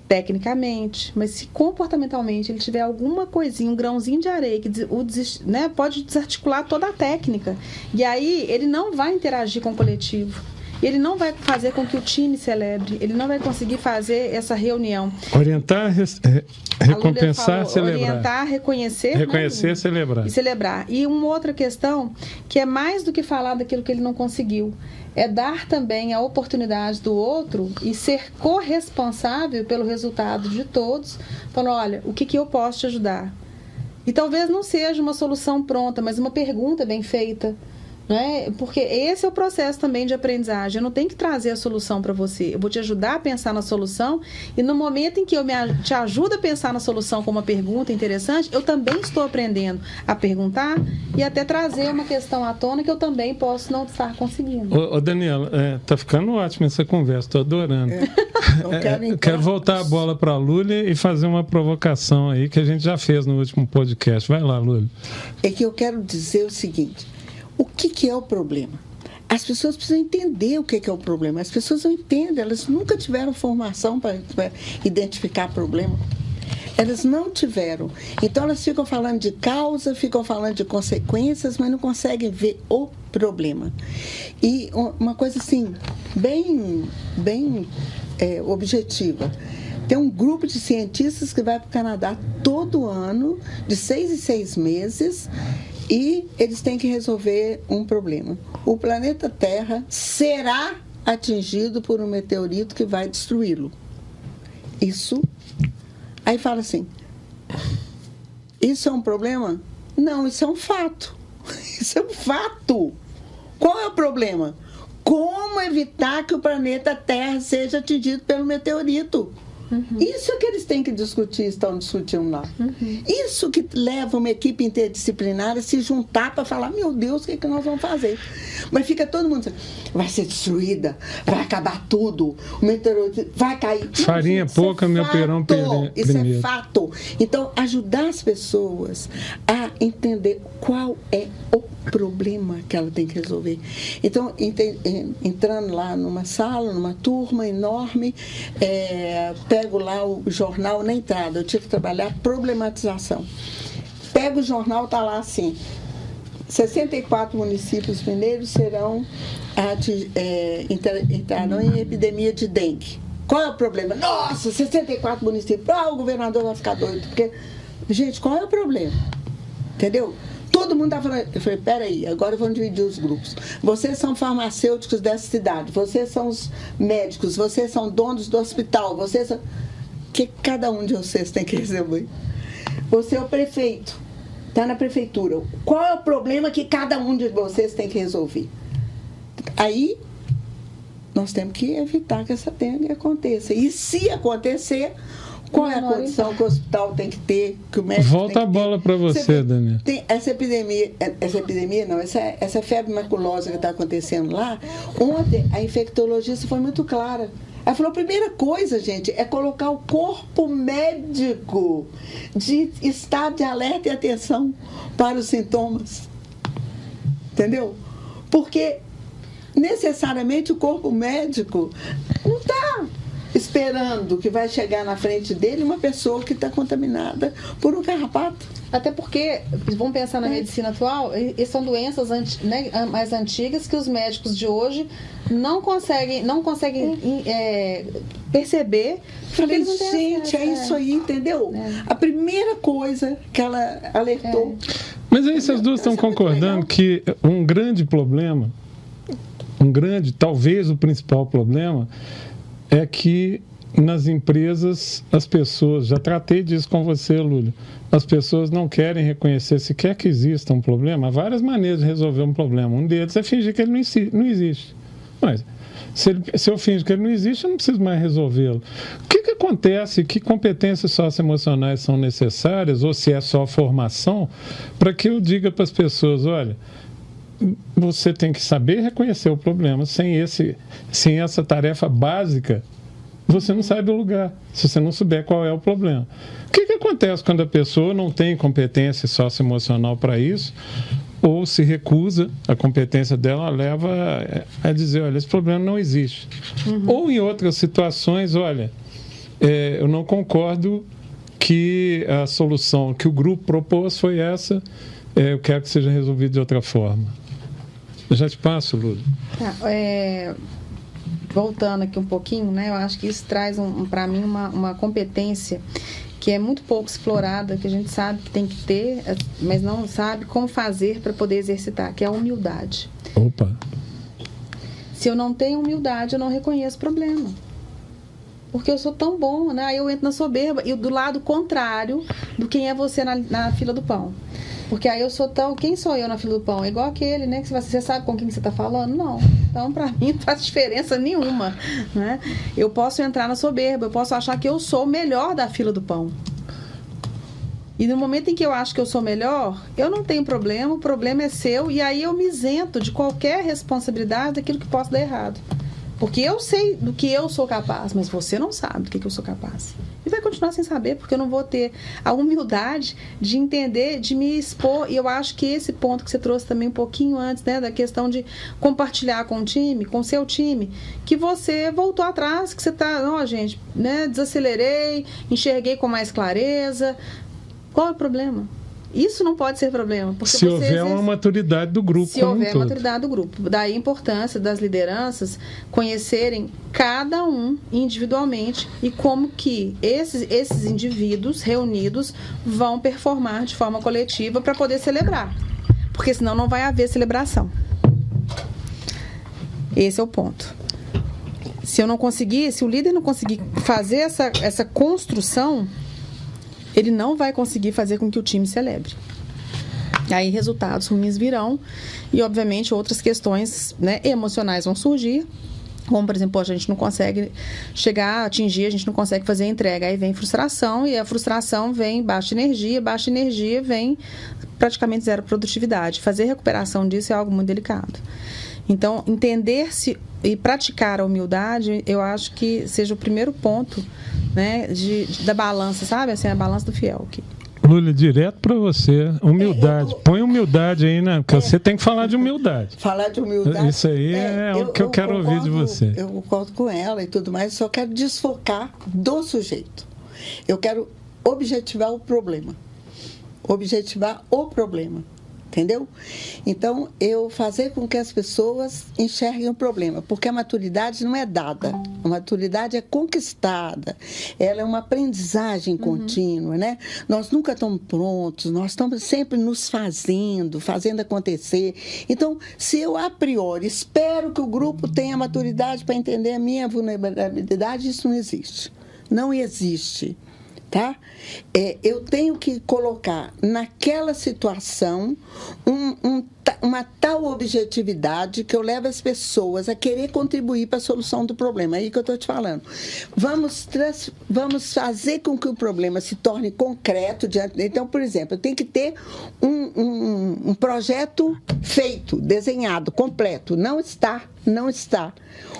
tecnicamente, mas se comportamentalmente ele tiver alguma coisinha, um grãozinho de areia que o né, pode desarticular toda a técnica. E aí ele não vai interagir com o coletivo. Ele não vai fazer com que o time celebre, ele não vai conseguir fazer essa reunião. Orientar, re- recompensar, falou, celebrar. Orientar, reconhecer. né, Reconhecer, Lúlia? celebrar. E celebrar. E uma outra questão, que é mais do que falar daquilo que ele não conseguiu, é dar também a oportunidade do outro e ser corresponsável pelo resultado de todos, falando, olha, o que, que eu posso te ajudar? E talvez não seja uma solução pronta, mas uma pergunta bem feita. Né? Porque esse é o processo também de aprendizagem. Eu não tenho que trazer a solução para você. Eu vou te ajudar a pensar na solução. E no momento em que eu me, te ajudo a pensar na solução com uma pergunta interessante, eu também estou aprendendo a perguntar e até trazer uma questão à tona que eu também posso não estar conseguindo. Ô, ô Daniela, é, tá ficando ótima essa conversa, tô adorando. Eu É, quero, então, quero voltar a bola para a Lúlia e fazer uma provocação aí que a gente já fez no último podcast. Vai lá, Lúlia. É que eu quero dizer o seguinte: o que, que é o problema? As pessoas precisam entender o que, que é o problema. As pessoas não entendem, elas nunca tiveram formação para identificar problema. Elas não tiveram. Então elas ficam falando de causa, ficam falando de consequências, mas não conseguem ver o problema. E uma coisa assim, bem, bem é, objetiva. Tem um grupo de cientistas que vai para o Canadá todo ano, de seis em seis meses, e eles têm que resolver um problema. O planeta Terra será atingido por um meteorito que vai destruí-lo. Isso. Aí fala assim: isso é um problema? Não, isso é um fato. <laughs> Isso é um fato. Qual é o problema? Como evitar que o planeta Terra seja atingido pelo meteorito? Uhum. Isso é que eles têm que discutir, estão discutindo lá. Uhum. Isso que leva uma equipe interdisciplinar a se juntar para falar, meu Deus, o que, é que nós vamos fazer? Mas fica todo mundo dizendo, vai ser destruída, vai acabar tudo, o meteorito vai cair. Farinha Não, pouca, é meu perão primeiro. Isso é fato. Então, ajudar as pessoas a entender qual é o problema que ela tem que resolver. Então, entrando lá numa sala, numa turma enorme, é, pego lá o jornal na entrada, eu tinha que trabalhar problematização. Pego o jornal, está lá assim, 64 municípios mineiros serão é, entrarão em epidemia de dengue. Qual é o problema? Nossa, 64 municípios. Ah, o governador vai ficar doido. Porque, gente, qual é o problema? Entendeu? Todo mundo está falando. Eu falei, peraí, agora vamos dividir os grupos. Vocês são farmacêuticos dessa cidade, vocês são os médicos, vocês são donos do hospital, vocês são. que cada um de vocês tem que resolver? Você é o prefeito, está na prefeitura. Qual é o problema que cada um de vocês tem que resolver? Aí nós temos que evitar que essa dengue aconteça. E se acontecer, qual é a condição que o hospital tem que ter, que o médico Volta a bola para você, Daniel. Tem essa epidemia, essa epidemia não, essa, essa febre maculosa que está acontecendo lá. Ontem a infectologista foi muito clara. Ela falou: a primeira coisa, gente, é colocar o corpo médico de estar de alerta e atenção para os sintomas. Entendeu? Porque necessariamente o corpo médico não está esperando que vai chegar na frente dele uma pessoa que está contaminada por um carrapato. Até porque, vamos pensar na é. medicina atual, e são doenças anti, né, mais antigas que os médicos de hoje não conseguem, não conseguem é. É, perceber. Falei, gente, é isso aí, entendeu? É. A primeira coisa que ela alertou. É. Mas aí essas duas estão concordando que um grande problema, um grande, talvez o principal problema, é que nas empresas as pessoas, já tratei disso com você, Lúlia, as pessoas não querem reconhecer sequer que exista um problema. Há várias maneiras de resolver um problema. Um deles é fingir que ele não existe. Mas se, ele, se eu fingo que ele não existe, eu não preciso mais resolvê-lo. O que, que acontece? Que competências socioemocionais são necessárias, ou se é só formação, para que eu diga para as pessoas: olha, você tem que saber reconhecer o problema. Sem, esse, sem essa tarefa básica, você não sai do lugar, se você não souber qual é o problema. O que, que acontece quando a pessoa não tem competência socioemocional para isso, ou se recusa, a competência dela leva a dizer, olha, esse problema não existe. Uhum. Ou em outras situações, olha, é, eu não concordo que a solução que o grupo propôs foi essa, é, eu quero que seja resolvido de outra forma. Eu já te passo, Lula. Tá, é, voltando aqui um pouquinho, né, eu acho que isso traz um, um para mim uma, uma competência que é muito pouco explorada, que a gente sabe que tem que ter, é, mas não sabe como fazer para poder exercitar, que é a humildade. Opa! Se eu não tenho humildade, eu não reconheço problema. Porque eu sou tão bom, né? Aí eu entro na soberba e do lado contrário do quem é você na, na fila do pão. Porque aí eu sou tão. Quem sou eu na fila do pão? É igual aquele, né? Que você sabe com quem você está falando? Não. Então, para <laughs> mim, não faz diferença nenhuma. Né? Eu posso entrar na soberba, eu posso achar que eu sou melhor da fila do pão. E no momento em que eu acho que eu sou melhor, eu não tenho problema, o problema é seu, e aí eu me isento de qualquer responsabilidade daquilo que possa dar errado. Porque eu sei do que eu sou capaz, mas você não sabe do que, que eu sou capaz. E vai continuar sem saber, porque eu não vou ter a humildade de entender, de me expor. E eu acho que esse ponto que você trouxe também um pouquinho antes, né, da questão de compartilhar com o time, com o seu time, que você voltou atrás, que você tá, ó, gente, né, desacelerei, enxerguei com mais clareza. Qual é o problema? Isso não pode ser problema. Porque se houver exerce... uma maturidade do grupo. Se houver um maturidade do grupo. Daí a importância das lideranças conhecerem cada um individualmente e como que esses, esses indivíduos reunidos vão performar de forma coletiva para poder celebrar. Porque senão não vai haver celebração. Esse é o ponto. Se eu não conseguir, se o líder não conseguir fazer essa, essa construção, ele não vai conseguir fazer com que o time celebre. Aí resultados ruins virão e, obviamente, outras questões né, emocionais vão surgir. Como, por exemplo, a gente não consegue chegar, atingir, a gente não consegue fazer a entrega. Aí vem frustração e a frustração vem baixa energia, baixa energia vem praticamente zero produtividade. Fazer recuperação disso é algo muito delicado. Então, entender-se e praticar a humildade, eu acho que seja o primeiro ponto né, de, de, da balança, sabe? Assim, a balança do fiel. Que... Lula, direto para você, humildade. É, eu, Põe humildade aí, né? Porque é, você tem que falar de humildade. Falar de humildade. Isso aí é, é o que eu, eu quero concordo, ouvir de você. Eu concordo com ela e tudo mais, só quero desfocar do sujeito. Eu quero objetivar o problema. Objetivar o problema entendeu? Então, eu fazer com que as pessoas enxerguem o problema, porque a maturidade não é dada, a maturidade é conquistada, ela é uma aprendizagem uhum. contínua, né? Nós nunca estamos prontos, nós estamos sempre nos fazendo, fazendo acontecer. Então, se eu a priori espero que o grupo tenha maturidade para entender a minha vulnerabilidade, isso não existe. Não existe tá? É, eu tenho que colocar naquela situação um, um, uma tal objetividade que eu levo as pessoas a querer contribuir para a solução do problema. É aí que eu estou te falando. Vamos, trans, vamos fazer com que o problema se torne concreto. Diante, então, por exemplo, eu tenho que ter um, um, um projeto feito, desenhado, completo. Não está, não está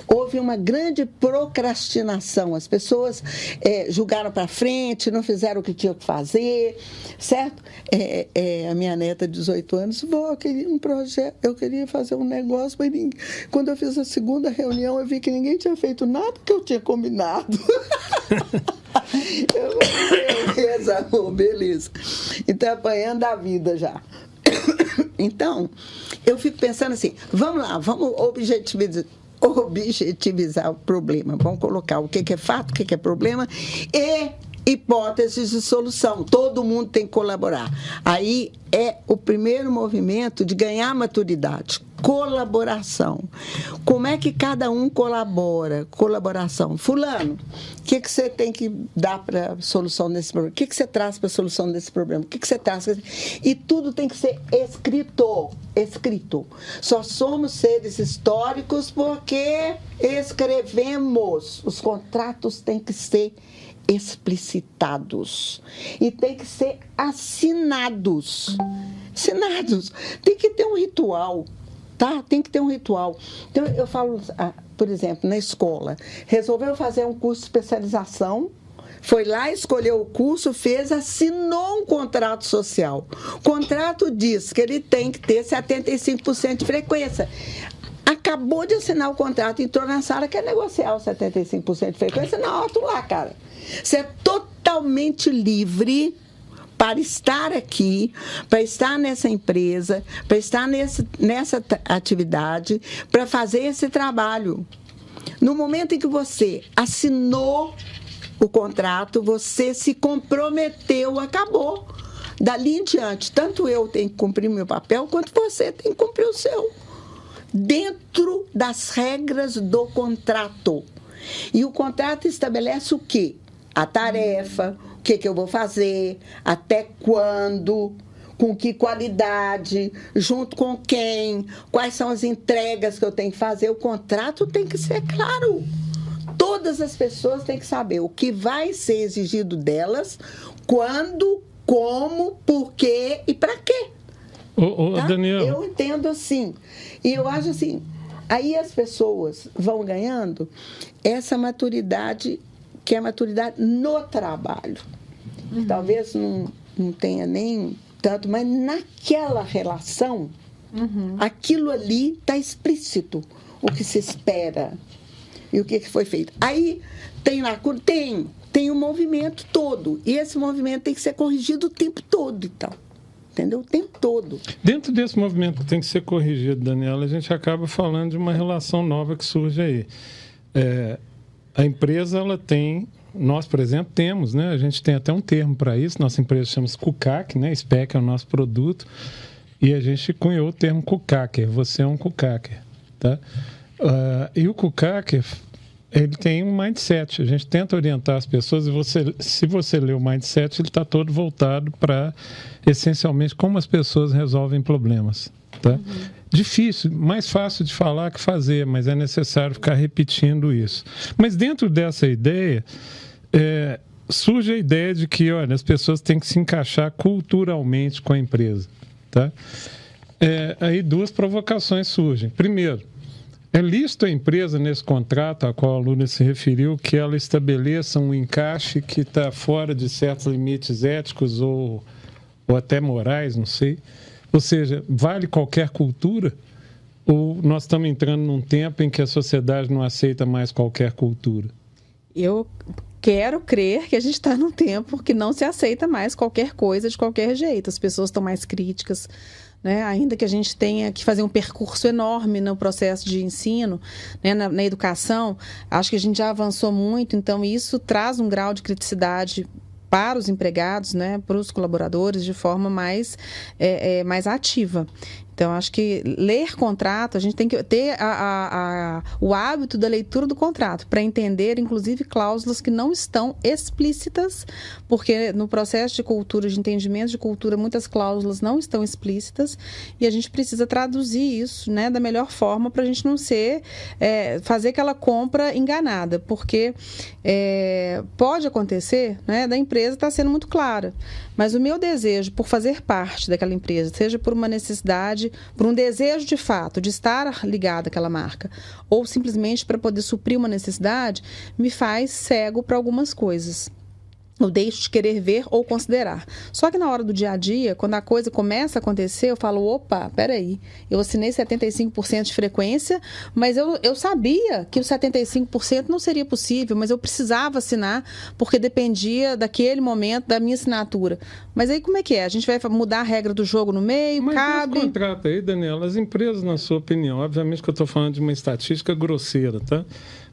houve uma grande procrastinação. As pessoas é, julgaram para frente, não fizeram o que tinham que fazer, certo? É, é, a minha neta de 18 anos, vou, eu queria um projeto, eu queria fazer um negócio, mas ninguém... quando eu fiz a segunda reunião, eu vi que ninguém tinha feito nada que eu tinha combinado. eu, beleza, amor, beleza. Então, apanhando a vida já. Então, eu fico pensando assim, vamos lá, vamos objetivizar objetivizar o problema. Vamos colocar o que é fato, o que é problema e hipóteses de solução. Todo mundo tem que colaborar. Aí é o primeiro movimento de ganhar maturidade. Colaboração. Como é que cada um colabora? Colaboração. Fulano, o que, que você tem que dar para a solução desse problema? O que, que você traz para a solução desse problema? O que, que você traz? E tudo tem que ser escrito. Escrito. Só somos seres históricos porque escrevemos. Os contratos têm que ser explicitados e tem que ser assinados. Assinados. Tem que ter um ritual, tá? Tem que ter um ritual. Então eu falo, ah, por exemplo, na escola, resolveu fazer um curso de especialização, foi lá, escolheu o curso, fez, assinou um contrato social. O contrato diz que ele tem que ter 75% de frequência acabou de assinar o contrato, entrou na sala, quer negociar os 75% de frequência, na hora, lá, cara. Você é totalmente livre para estar aqui, para estar nessa empresa, para estar nesse, nessa atividade, para fazer esse trabalho. No momento em que você assinou o contrato, você se comprometeu, acabou. Dali em diante, tanto eu tenho que cumprir meu papel, quanto você tem que cumprir o seu. Dentro das regras do contrato. E o contrato estabelece o quê? A tarefa, o que, que eu vou fazer, até quando, com que qualidade, junto com quem, quais são as entregas que eu tenho que fazer. O contrato tem que ser claro. Todas as pessoas têm que saber o que vai ser exigido delas, quando, como, por quê e para quê. Ô, ô, tá? Daniel. Eu entendo assim. E eu acho assim, aí as pessoas vão ganhando essa maturidade que é maturidade no trabalho. Uhum. Talvez não, não tenha nem tanto, mas naquela relação, uhum. aquilo ali está explícito, o que se espera e o que foi feito. Aí tem lá, tem, tem o um movimento todo, e esse movimento tem que ser corrigido o tempo todo, então entendeu? O tempo todo. Dentro desse movimento que tem que ser corrigido, Daniela, a gente acaba falando de uma relação nova que surge aí. É, a empresa, ela tem, nós, por exemplo, temos, né? A gente tem até um termo para isso, nossa empresa chama-se CUCAC, né? SPEC é o nosso produto, e a gente cunhou o termo CUCACer, você é um CUCACer, tá? Uh, e o CUCACer ele tem um mindset. A gente tenta orientar as pessoas e você, se você lê o mindset, ele está todo voltado para essencialmente como as pessoas resolvem problemas. Tá? Uhum. Difícil, mais fácil de falar que fazer, mas é necessário ficar repetindo isso. Mas dentro dessa ideia, é, surge a ideia de que olha, as pessoas têm que se encaixar culturalmente com a empresa. Tá? É, aí duas provocações surgem. Primeiro, é lícito a empresa, nesse contrato a qual a aluna se referiu, que ela estabeleça um encaixe que está fora de certos limites éticos ou, ou até morais, não sei. Ou seja, vale qualquer cultura? Ou nós estamos entrando num tempo em que a sociedade não aceita mais qualquer cultura? Eu quero crer que a gente está num tempo que não se aceita mais qualquer coisa de qualquer jeito. As pessoas estão mais críticas, né? ainda que a gente tenha que fazer um percurso enorme no processo de ensino, né? na, na educação, acho que a gente já avançou muito, então isso traz um grau de criticidade para os empregados, né, para os colaboradores de forma mais, é, é, mais ativa. Então, acho que ler contrato, a gente tem que ter a, a, a, o hábito da leitura do contrato para entender, inclusive, cláusulas que não estão explícitas, porque no processo de cultura, de entendimento de cultura, muitas cláusulas não estão explícitas e a gente precisa traduzir isso né, da melhor forma para a gente não ser, é, fazer aquela compra enganada, porque é, pode acontecer né, da empresa estar tá sendo muito clara, mas o meu desejo por fazer parte daquela empresa, seja por uma necessidade, por um desejo de fato de estar ligado àquela marca, ou simplesmente para poder suprir uma necessidade, me faz cego para algumas coisas eu deixo de querer ver ou considerar. Só que na hora do dia a dia, quando a coisa começa a acontecer, eu falo: opa, peraí, eu assinei 75% de frequência, mas eu, eu sabia que o 75% não seria possível, mas eu precisava assinar porque dependia daquele momento da minha assinatura. Mas aí como é que é? A gente vai mudar a regra do jogo no meio? Mas cabe. Esse contrato aí, Daniela, as empresas, na sua opinião, obviamente que eu estou falando de uma estatística grosseira, tá?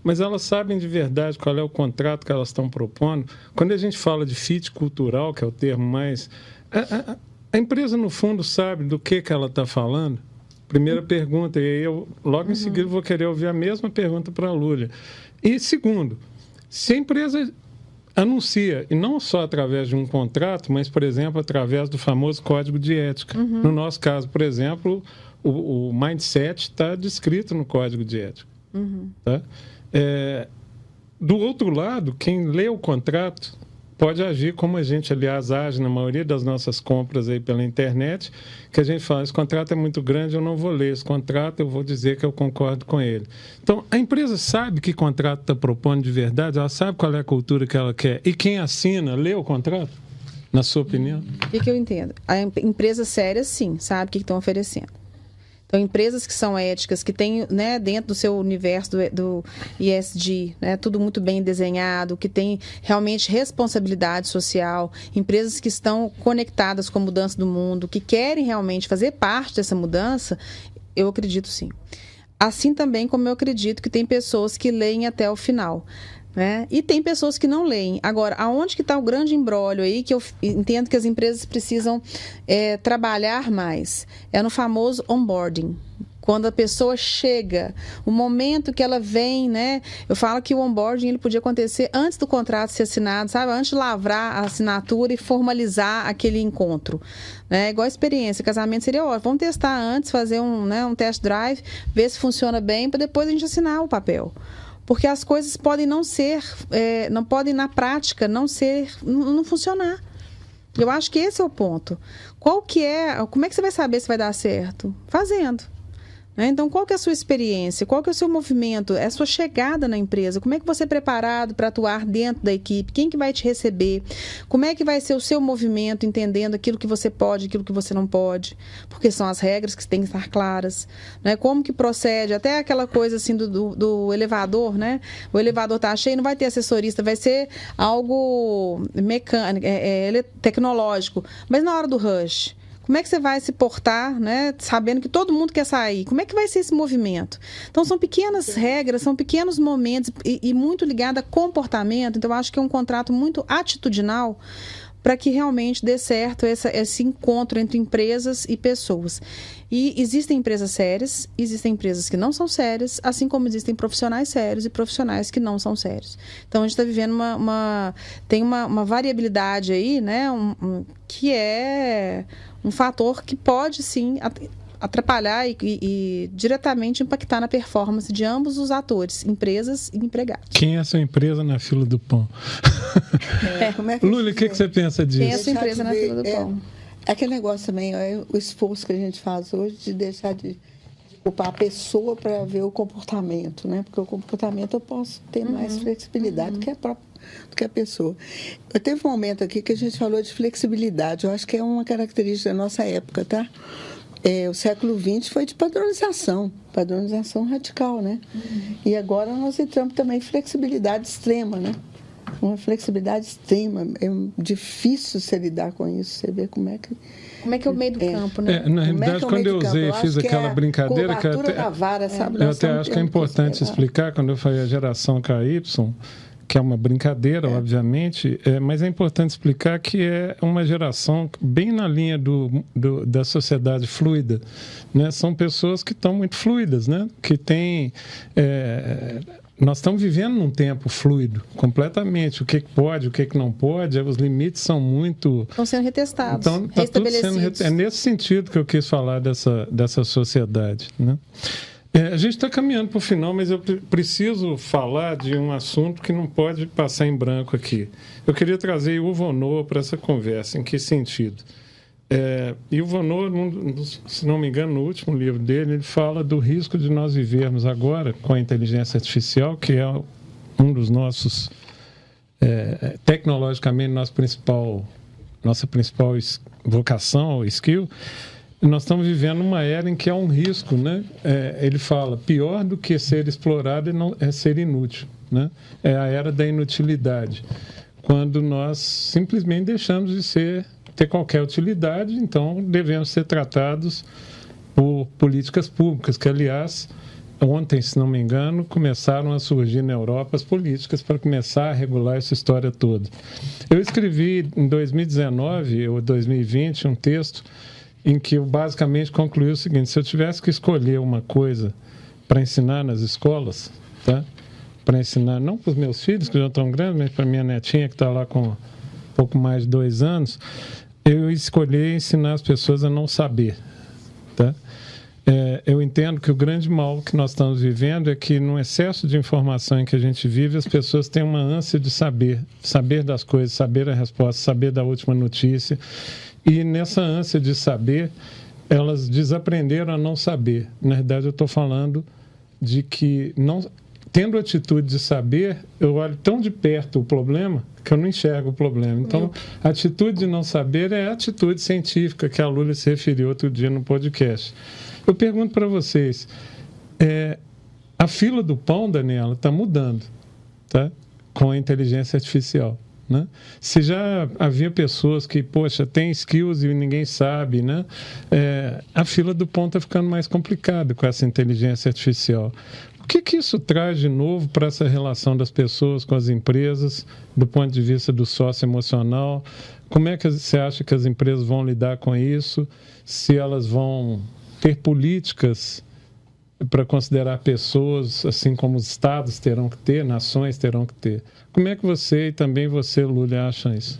Mas elas sabem de verdade qual é o contrato que elas estão propondo. Quando a gente fala de fit cultural, que é o termo mais. A, a, a empresa, no fundo, sabe do que, que ela está falando? Primeira pergunta, e aí eu logo em uhum. seguida vou querer ouvir a mesma pergunta para a Lúlia. E segundo, se a empresa anuncia, e não só através de um contrato, mas, por exemplo, através do famoso código de ética. Uhum. No nosso caso, por exemplo, o, o mindset está descrito no código de ética. Uhum. Tá? É, do outro lado, quem lê o contrato pode agir como a gente, aliás, age na maioria das nossas compras aí pela internet, que a gente fala, esse contrato é muito grande, eu não vou ler esse contrato, eu vou dizer que eu concordo com ele. Então, a empresa sabe que contrato está propondo de verdade, ela sabe qual é a cultura que ela quer. E quem assina, lê o contrato? Na sua opinião? O que, que eu entendo? A empresa séria, sim, sabe o que estão oferecendo. Então, empresas que são éticas, que têm né, dentro do seu universo do, do ISD, né, tudo muito bem desenhado, que tem realmente responsabilidade social, empresas que estão conectadas com a mudança do mundo, que querem realmente fazer parte dessa mudança, eu acredito sim. Assim também como eu acredito que tem pessoas que leem até o final. Né? E tem pessoas que não leem. Agora, aonde que está o grande embrólio aí que eu entendo que as empresas precisam é, trabalhar mais? É no famoso onboarding. Quando a pessoa chega, o momento que ela vem, né? Eu falo que o onboarding ele podia acontecer antes do contrato ser assinado, sabe? Antes de lavrar a assinatura e formalizar aquele encontro. Né? Igual a experiência, casamento seria ótimo. Vamos testar antes, fazer um, né, um test drive, ver se funciona bem, para depois a gente assinar o papel porque as coisas podem não ser, é, não podem na prática não ser, não, não, funcionar. Eu acho que esse é o ponto. Qual que é, como é que você vai saber se vai dar certo? Fazendo. Né? Então, qual que é a sua experiência? Qual que é o seu movimento? É a sua chegada na empresa? Como é que você é preparado para atuar dentro da equipe? Quem que vai te receber? Como é que vai ser o seu movimento, entendendo aquilo que você pode, aquilo que você não pode? Porque são as regras que têm que estar claras. Né? Como que procede? Até aquela coisa assim do, do, do elevador, né? O elevador está cheio, não vai ter assessorista, vai ser algo mecânico, é, é, tecnológico. Mas na hora do rush, como é que você vai se portar, né, sabendo que todo mundo quer sair? Como é que vai ser esse movimento? Então, são pequenas regras, são pequenos momentos e, e muito ligado a comportamento. Então, eu acho que é um contrato muito atitudinal para que realmente dê certo essa, esse encontro entre empresas e pessoas. E existem empresas sérias, existem empresas que não são sérias, assim como existem profissionais sérios e profissionais que não são sérios. Então a gente está vivendo uma, uma, tem uma, uma, variabilidade aí, né, um, um, que é um fator que pode sim atrapalhar e, e, e, diretamente impactar na performance de ambos os atores, empresas e empregados. Quem é essa empresa na fila do pão? É, <laughs> como é que Lula, o que, que, você pensa disso? Quem é essa empresa na fila do é, pão? É aquele negócio também, é o esforço que a gente faz hoje de deixar de, de culpar a pessoa para ver o comportamento, né? Porque o comportamento eu posso ter uhum. mais flexibilidade uhum. do que a própria do que a pessoa. Eu teve um momento aqui que a gente falou de flexibilidade. Eu acho que é uma característica da nossa época, tá? É, o século XX foi de padronização, padronização radical, né? Uhum. E agora nós entramos também em flexibilidade extrema, né? Uma flexibilidade extrema. É difícil você lidar com isso, você vê como é que. Como é que é o meio do é. campo, né? É, na é realidade, é quando eu usei, fiz aquela brincadeira que até, vara, sabe? eu até acho que é importante explicar quando eu falei a geração KY, que é uma brincadeira, é. obviamente, é, mas é importante explicar que é uma geração bem na linha do, do da sociedade fluida. Né? São pessoas que estão muito fluidas, né? que têm. É, nós estamos vivendo num tempo fluido, completamente. O que pode, o que não pode, os limites são muito. Estão sendo retestados. Então, tá tudo sendo, é nesse sentido que eu quis falar dessa, dessa sociedade. Né? É, a gente está caminhando para o final, mas eu preciso falar de um assunto que não pode passar em branco aqui. Eu queria trazer o Vonô para essa conversa. Em que sentido? É, e o Vonô, se não me engano, no último livro dele, ele fala do risco de nós vivermos agora com a inteligência artificial, que é um dos nossos, é, tecnologicamente, nosso principal, nossa principal vocação ou skill, nós estamos vivendo uma era em que há um risco, né? É, ele fala, pior do que ser explorado é ser inútil, né? É a era da inutilidade, quando nós simplesmente deixamos de ser ter qualquer utilidade, então devemos ser tratados por políticas públicas, que aliás ontem, se não me engano, começaram a surgir na Europa as políticas para começar a regular essa história toda. Eu escrevi em 2019 ou 2020 um texto em que eu basicamente concluí o seguinte: se eu tivesse que escolher uma coisa para ensinar nas escolas, tá? para ensinar, não para os meus filhos, que já estão grandes, mas para minha netinha, que está lá com pouco mais de dois anos, eu escolhi ensinar as pessoas a não saber. Tá? É, eu entendo que o grande mal que nós estamos vivendo é que, no excesso de informação em que a gente vive, as pessoas têm uma ânsia de saber, saber das coisas, saber a resposta, saber da última notícia. E nessa ânsia de saber, elas desaprenderam a não saber. Na verdade, eu estou falando de que, não, tendo atitude de saber, eu olho tão de perto o problema que eu não enxergo o problema. Então, a atitude de não saber é a atitude científica que a Lula se referiu outro dia no podcast. Eu pergunto para vocês, é, a fila do pão, Daniela, está mudando tá? com a inteligência artificial. Né? Se já havia pessoas que, poxa, tem skills e ninguém sabe, né? É, a fila do pão está ficando mais complicada com essa inteligência artificial. O que, que isso traz de novo para essa relação das pessoas com as empresas, do ponto de vista do sócio emocional? Como é que você acha que as empresas vão lidar com isso? Se elas vão ter políticas para considerar pessoas, assim como os estados terão que ter, nações terão que ter. Como é que você e também você, Lúlia, acham isso?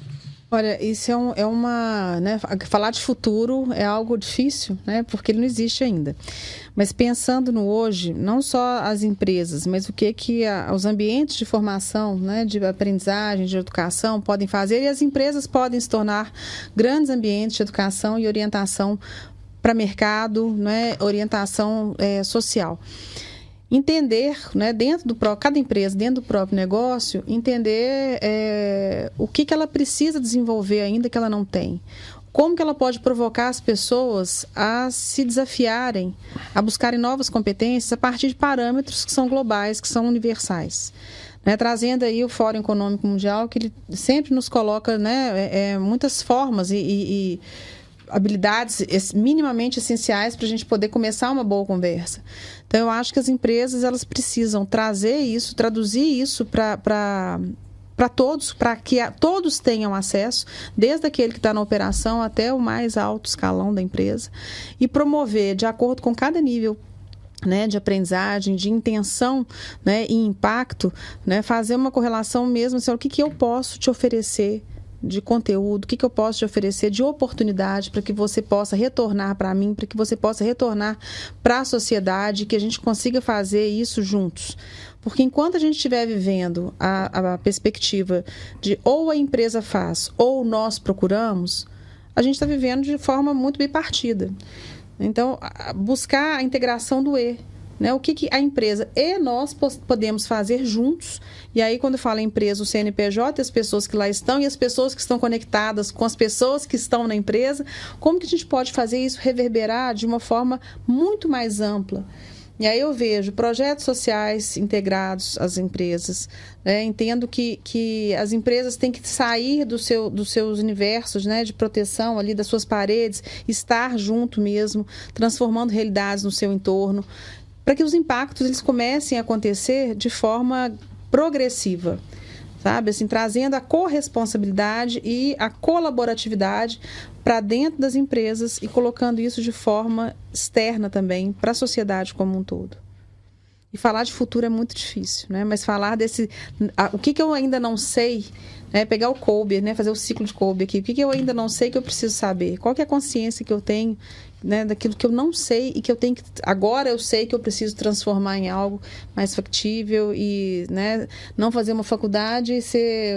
Olha, isso é, um, é uma. Né, falar de futuro é algo difícil, né, porque ele não existe ainda. Mas pensando no hoje, não só as empresas, mas o que, que a, os ambientes de formação, né, de aprendizagem, de educação podem fazer, e as empresas podem se tornar grandes ambientes de educação e orientação para mercado, né, orientação é, social entender, né, dentro do próprio, cada empresa, dentro do próprio negócio, entender é, o que, que ela precisa desenvolver ainda que ela não tem. Como que ela pode provocar as pessoas a se desafiarem, a buscarem novas competências a partir de parâmetros que são globais, que são universais. Né, trazendo aí o Fórum Econômico Mundial, que ele sempre nos coloca né, é, é muitas formas e, e, e habilidades minimamente essenciais para a gente poder começar uma boa conversa. Então, eu acho que as empresas elas precisam trazer isso, traduzir isso para para todos, para que a, todos tenham acesso, desde aquele que está na operação até o mais alto escalão da empresa, e promover, de acordo com cada nível né, de aprendizagem, de intenção né, e impacto, né, fazer uma correlação mesmo, assim, o que, que eu posso te oferecer de conteúdo, o que, que eu posso te oferecer de oportunidade para que você possa retornar para mim, para que você possa retornar para a sociedade, que a gente consiga fazer isso juntos. Porque enquanto a gente estiver vivendo a, a perspectiva de ou a empresa faz ou nós procuramos, a gente está vivendo de forma muito bipartida. Então, buscar a integração do E, né? O que, que a empresa e nós podemos fazer juntos. E aí, quando eu falo empresa, o CNPJ, as pessoas que lá estão e as pessoas que estão conectadas com as pessoas que estão na empresa, como que a gente pode fazer isso reverberar de uma forma muito mais ampla? E aí eu vejo projetos sociais integrados às empresas. Né? Entendo que, que as empresas têm que sair do seu, dos seus universos né, de proteção ali, das suas paredes, estar junto mesmo, transformando realidades no seu entorno para que os impactos eles comecem a acontecer de forma progressiva sabe? Assim, trazendo a corresponsabilidade e a colaboratividade para dentro das empresas e colocando isso de forma externa também para a sociedade como um todo. E falar de futuro é muito difícil, né? Mas falar desse, a, o que, que eu ainda não sei, né? Pegar o Kolbe, né? Fazer o ciclo de Kolbe aqui. O que, que eu ainda não sei que eu preciso saber? Qual é a consciência que eu tenho né, daquilo que eu não sei e que eu tenho que agora eu sei que eu preciso transformar em algo mais factível e né, não fazer uma faculdade e ser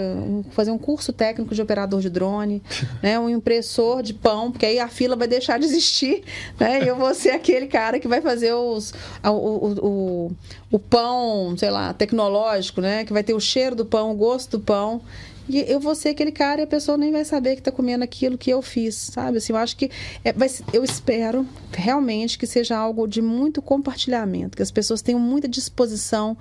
fazer um curso técnico de operador de drone, <laughs> né, um impressor de pão, porque aí a fila vai deixar de existir, né, e eu vou ser aquele cara que vai fazer os o, o, o, o pão, sei lá, tecnológico, né, que vai ter o cheiro do pão, o gosto do pão e eu vou ser aquele cara e a pessoa nem vai saber que está comendo aquilo que eu fiz, sabe? Assim, eu acho que é, vai, eu espero realmente que seja algo de muito compartilhamento, que as pessoas tenham muita disposição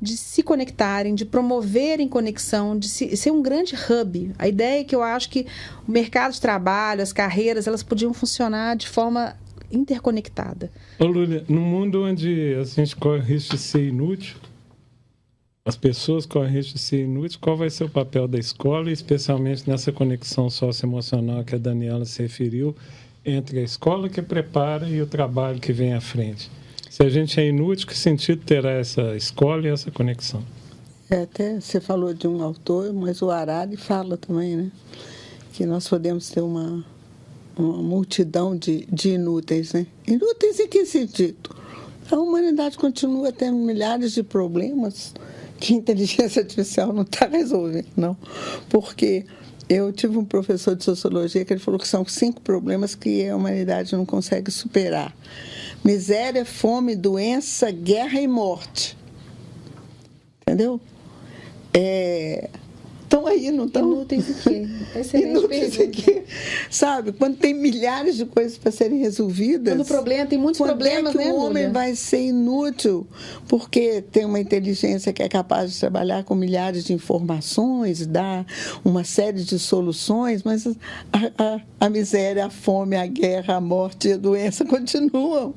de se conectarem, de promoverem conexão, de se, ser um grande hub. A ideia é que eu acho que o mercado de trabalho, as carreiras, elas podiam funcionar de forma interconectada. Ô, Lúlia, no mundo onde a gente corre risco de ser inútil, as pessoas correm risco de ser inúteis, qual vai ser o papel da escola, especialmente nessa conexão socioemocional que a Daniela se referiu, entre a escola que prepara e o trabalho que vem à frente? Se a gente é inútil, que sentido terá essa escola e essa conexão? É, até você falou de um autor, mas o Arari fala também, né? Que nós podemos ter uma, uma multidão de, de inúteis, né? Inúteis em que sentido? A humanidade continua tendo milhares de problemas que inteligência artificial não está resolvendo, não. Porque eu tive um professor de sociologia que ele falou que são cinco problemas que a humanidade não consegue superar: miséria, fome, doença, guerra e morte. Entendeu? É, estão aí, não estão? Inúteis o quê? Excelente Inúteis aqui. Sabe? Quando tem milhares de coisas para serem resolvidas. Quando o problema, tem muitos problemas, é que né, o homem Lúlia? vai ser inútil porque tem uma inteligência que é capaz de trabalhar com milhares de informações, dar uma série de soluções, mas a, a, a miséria, a fome, a guerra, a morte e a doença <laughs> continuam.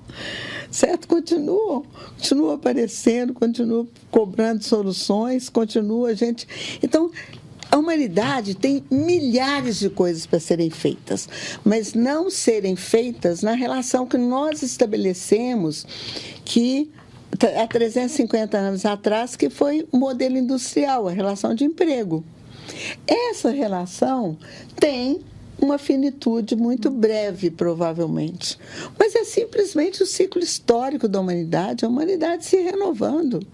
Certo? Continuam. Continuam aparecendo, continuam cobrando soluções, continua a gente. Então, a humanidade tem milhares de coisas para serem feitas, mas não serem feitas na relação que nós estabelecemos que há 350 anos atrás, que foi o modelo industrial, a relação de emprego. Essa relação tem uma finitude muito breve, provavelmente. Mas é simplesmente o ciclo histórico da humanidade, a humanidade se renovando.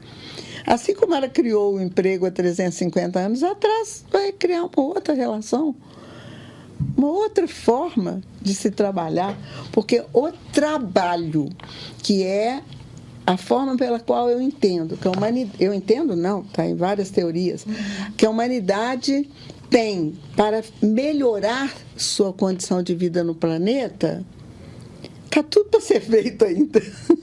Assim como ela criou o emprego há 350 anos atrás, vai criar uma outra relação. uma outra forma de se trabalhar, porque o trabalho, que é a forma pela qual eu entendo, que a humanidade, eu entendo não, tá em várias teorias, que a humanidade tem para melhorar sua condição de vida no planeta, tá tudo para ser feito ainda.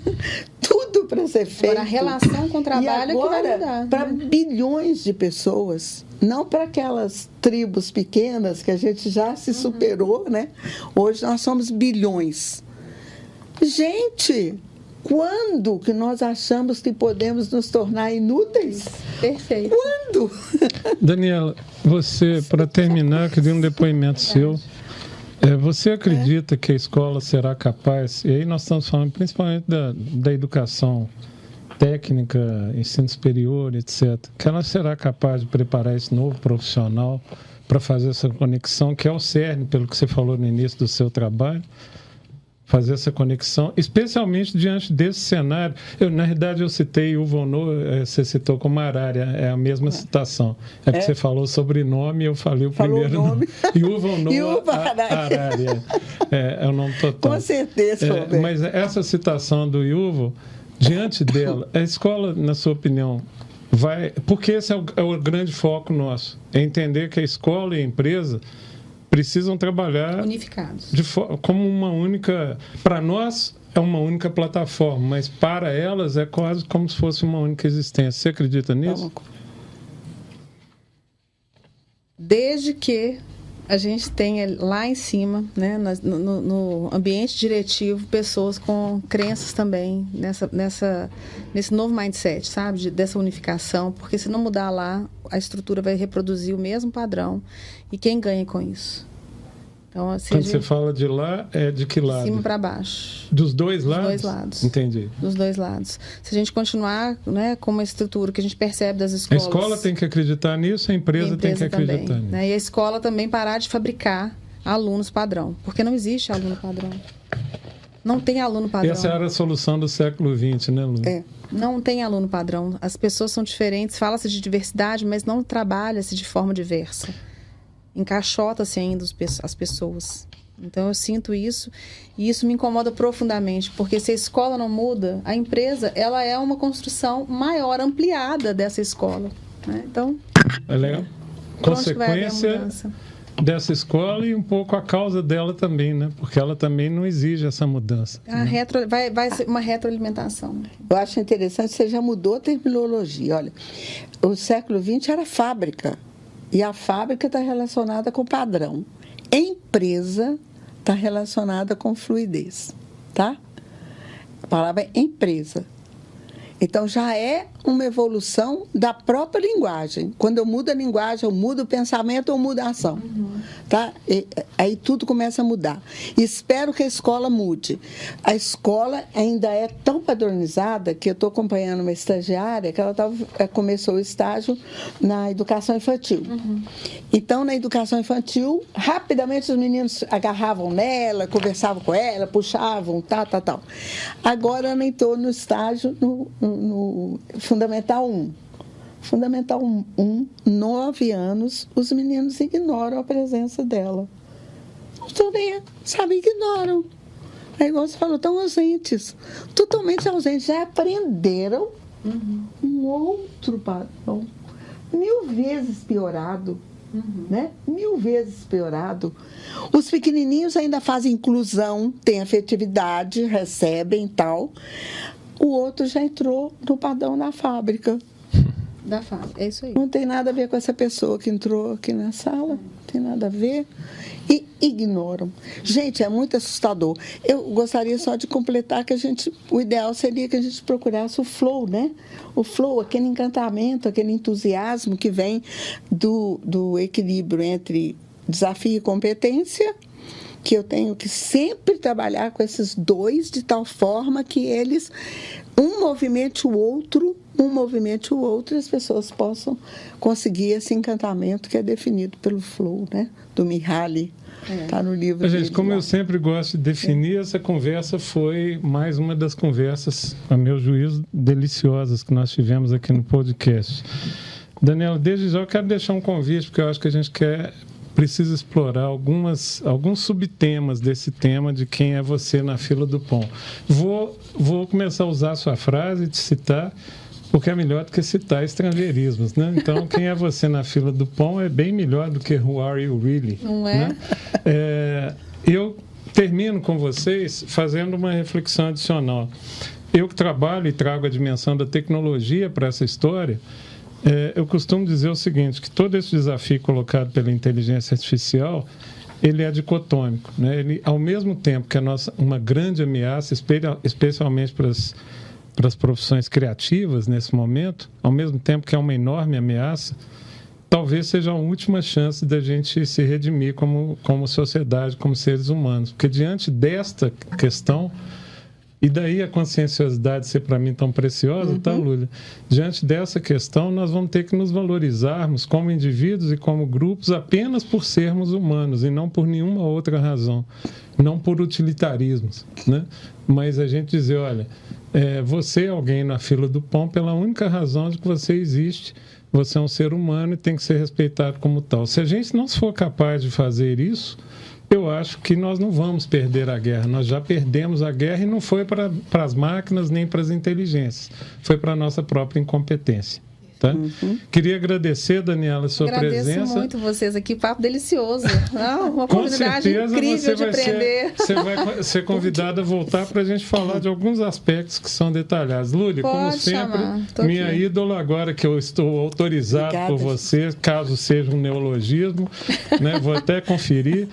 <laughs> tudo para ser feito. Agora, a relação com o trabalho agora, é que vai mudar. Para né? bilhões de pessoas, não para aquelas tribos pequenas que a gente já se superou, né? Hoje nós somos bilhões. Gente, quando que nós achamos que podemos nos tornar inúteis? Perfeito. Quando? <laughs> Daniela, você, para terminar, eu queria um depoimento seu. É, você acredita que a escola será capaz, e aí nós estamos falando principalmente da, da educação técnica, ensino superior, etc., que ela será capaz de preparar esse novo profissional para fazer essa conexão, que é o cerne, pelo que você falou no início do seu trabalho, fazer essa conexão, especialmente diante desse cenário. Eu, na realidade, eu citei o Vonô, eh, você citou como Arara, é a mesma citação. É É. você falou sobrenome e eu falei o Falou o primeiro nome. E o Vonô. <laughs> Harari, é, é, é o nome total. Com certeza, É, Roberto. mas essa citação do Yuval, diante dela, a escola, na sua opinião, vai. Porque esse é o, é o grande foco nosso. É entender que a escola e a empresa precisam trabalhar Unificados. de como uma única. Para nós é uma única plataforma, mas para elas é quase como se fosse uma única existência. Você acredita nisso? Desde que a gente tenha lá em cima, né, no- no ambiente diretivo, pessoas com crenças também nessa, nessa, nesse novo mindset, sabe? De- dessa unificação, porque se não mudar lá, a estrutura vai reproduzir o mesmo padrão. E quem ganha com isso? Então, assim, Quando a você fala de lá, é de que de lado? cima para baixo. Dos dois lados? dois lados. Entendi. Dos dois lados. Se a gente continuar né, com uma estrutura que a gente percebe das A escolas. escola tem que acreditar nisso, a empresa, a empresa tem que acreditar também, nisso. né? E a escola também parar de fabricar alunos padrão, porque não existe aluno padrão. Não tem aluno padrão. Essa era a solução do século XX, né, Lu? É. Não tem aluno padrão. As pessoas são diferentes, fala-se de diversidade, mas não trabalha-se de forma diversa. Encaixota-se ainda os pe- as pessoas. Então eu sinto isso e isso me incomoda profundamente, porque se a escola não muda, a empresa ela é uma construção maior, ampliada dessa escola. né? Então, É legal. a Consequência dessa escola e um pouco a causa dela também, né? Porque ela também não exige essa mudança. A retro, vai, vai ser uma retroalimentação. Eu acho interessante, você já mudou a terminologia. Olha, o século XX era fábrica. E a fábrica está relacionada com padrão. Empresa está relacionada com fluidez. Tá? A palavra é empresa. Então já é uma evolução da própria linguagem. Quando eu mudo a linguagem, eu mudo o pensamento ou mudo a ação. Tá? E, aí tudo começa a mudar. E espero que a escola mude. A escola ainda é tão padronizada que eu estou acompanhando uma estagiária que ela tava, eh, começou o estágio na educação infantil. Então, na educação infantil, rapidamente os meninos agarravam nela, conversavam com ela, puxavam, tal, tal, tal. Agora ela entrou no estágio no, no- Fundamental 1. Fundamental 1, nove anos, os meninos ignoram a presença dela. Não estão nem, sabe, ignoram. É igual você falou, estão ausentes. Totalmente ausentes. Já aprenderam um outro padrão. Mil vezes piorado. Né? Mil vezes piorado. Os pequenininhos ainda fazem inclusão, têm afetividade, recebem e tal. O outro já entrou no padrão da fábrica. <laughs> Da fábrica. É isso aí. Não tem nada a ver com essa pessoa que entrou aqui na sala, não tem nada a ver. E ignoram. Gente, é muito assustador. Eu gostaria só de completar que a gente, o ideal seria que a gente procurasse o flow, né? O flow, aquele encantamento, aquele entusiasmo que vem do, do equilíbrio entre desafio e competência, que eu tenho que sempre trabalhar com esses dois de tal forma que eles um movimente o outro, um movimente o outro, e as pessoas possam conseguir esse encantamento que é definido pelo flow, né? Do Mihaly. Está no livro Mas, gente, dele como lá. eu sempre gosto de definir, essa conversa foi mais uma das conversas, a meu juízo, deliciosas que nós tivemos aqui no podcast. Daniela, desde já eu quero deixar um convite, porque eu acho que a gente quer precisa explorar algumas, alguns subtemas desse tema de quem é você na fila do pão. Vou, vou começar a usar a sua frase te citar, porque é melhor do que citar estrangeirismos, né? Então, quem é você na fila do pão é bem melhor do que Who Are You Really? Não é? Né? é eu termino com vocês fazendo uma reflexão adicional. Eu que trabalho e trago a dimensão da tecnologia para essa história, é, eu costumo dizer o seguinte, que todo esse desafio colocado pela inteligência artificial, ele é dicotômico. Né? Ele, ao mesmo tempo que é nossa, uma grande ameaça, especialmente para as, para as profissões criativas nesse momento, ao mesmo tempo que é uma enorme ameaça, talvez seja a última chance da gente se redimir como, como sociedade, como seres humanos. Porque diante desta questão, e daí a conscienciosidade ser para mim tão preciosa, tá, uhum. tá, Lúlia? Diante dessa questão, nós vamos ter que nos valorizarmos como indivíduos e como grupos apenas por sermos humanos e não por nenhuma outra razão, não por utilitarismos, né? Mas a gente dizer, olha, é, você é alguém na fila do pão pela única razão de que você existe, você é um ser humano e tem que ser respeitado como tal. Se a gente não for capaz de fazer isso, eu acho que nós não vamos perder a guerra. Nós já perdemos a guerra e não foi para, as máquinas nem para as inteligências, foi para a nossa própria incompetência. Tá? Uhum. Queria agradecer, Daniela, a sua Agradeço presença. Agradeço muito vocês aqui, papo delicioso. <laughs> Ah, uma oportunidade incrível de aprender. Ser, você vai ser convidada a voltar para a gente falar de alguns aspectos que são detalhados. Lúlia, como sempre, minha aqui. ídola agora que eu estou autorizado Obrigada. por você, caso seja um neologismo, né? vou até conferir.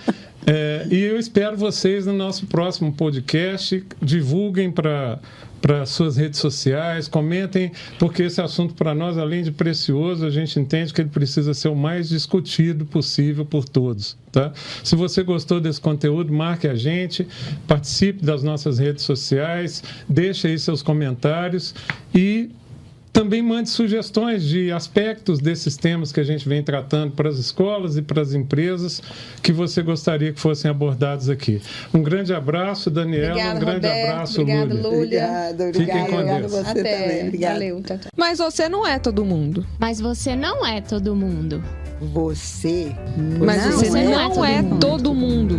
É, e eu espero vocês no nosso próximo podcast. Divulguem para para suas redes sociais, comentem, porque esse assunto para nós, além de precioso, a gente entende que ele precisa ser o mais discutido possível por todos. Tá? Se você gostou desse conteúdo, marque a gente, participe das nossas redes sociais, deixe aí seus comentários e também mande sugestões de aspectos desses temas que a gente vem tratando para as escolas e para as empresas que você gostaria que fossem abordados aqui. Um grande abraço, Daniela. Obrigada, um grande Roberto, abraço, obrigada, Lúlia. Obrigada, obrigada. Fiquem com Deus. Você Até. também. Valeu, tchau, tchau. Mas você não é todo mundo. Mas você não é todo mundo. Você Mas não, você é, não é, todo, é mundo. todo mundo.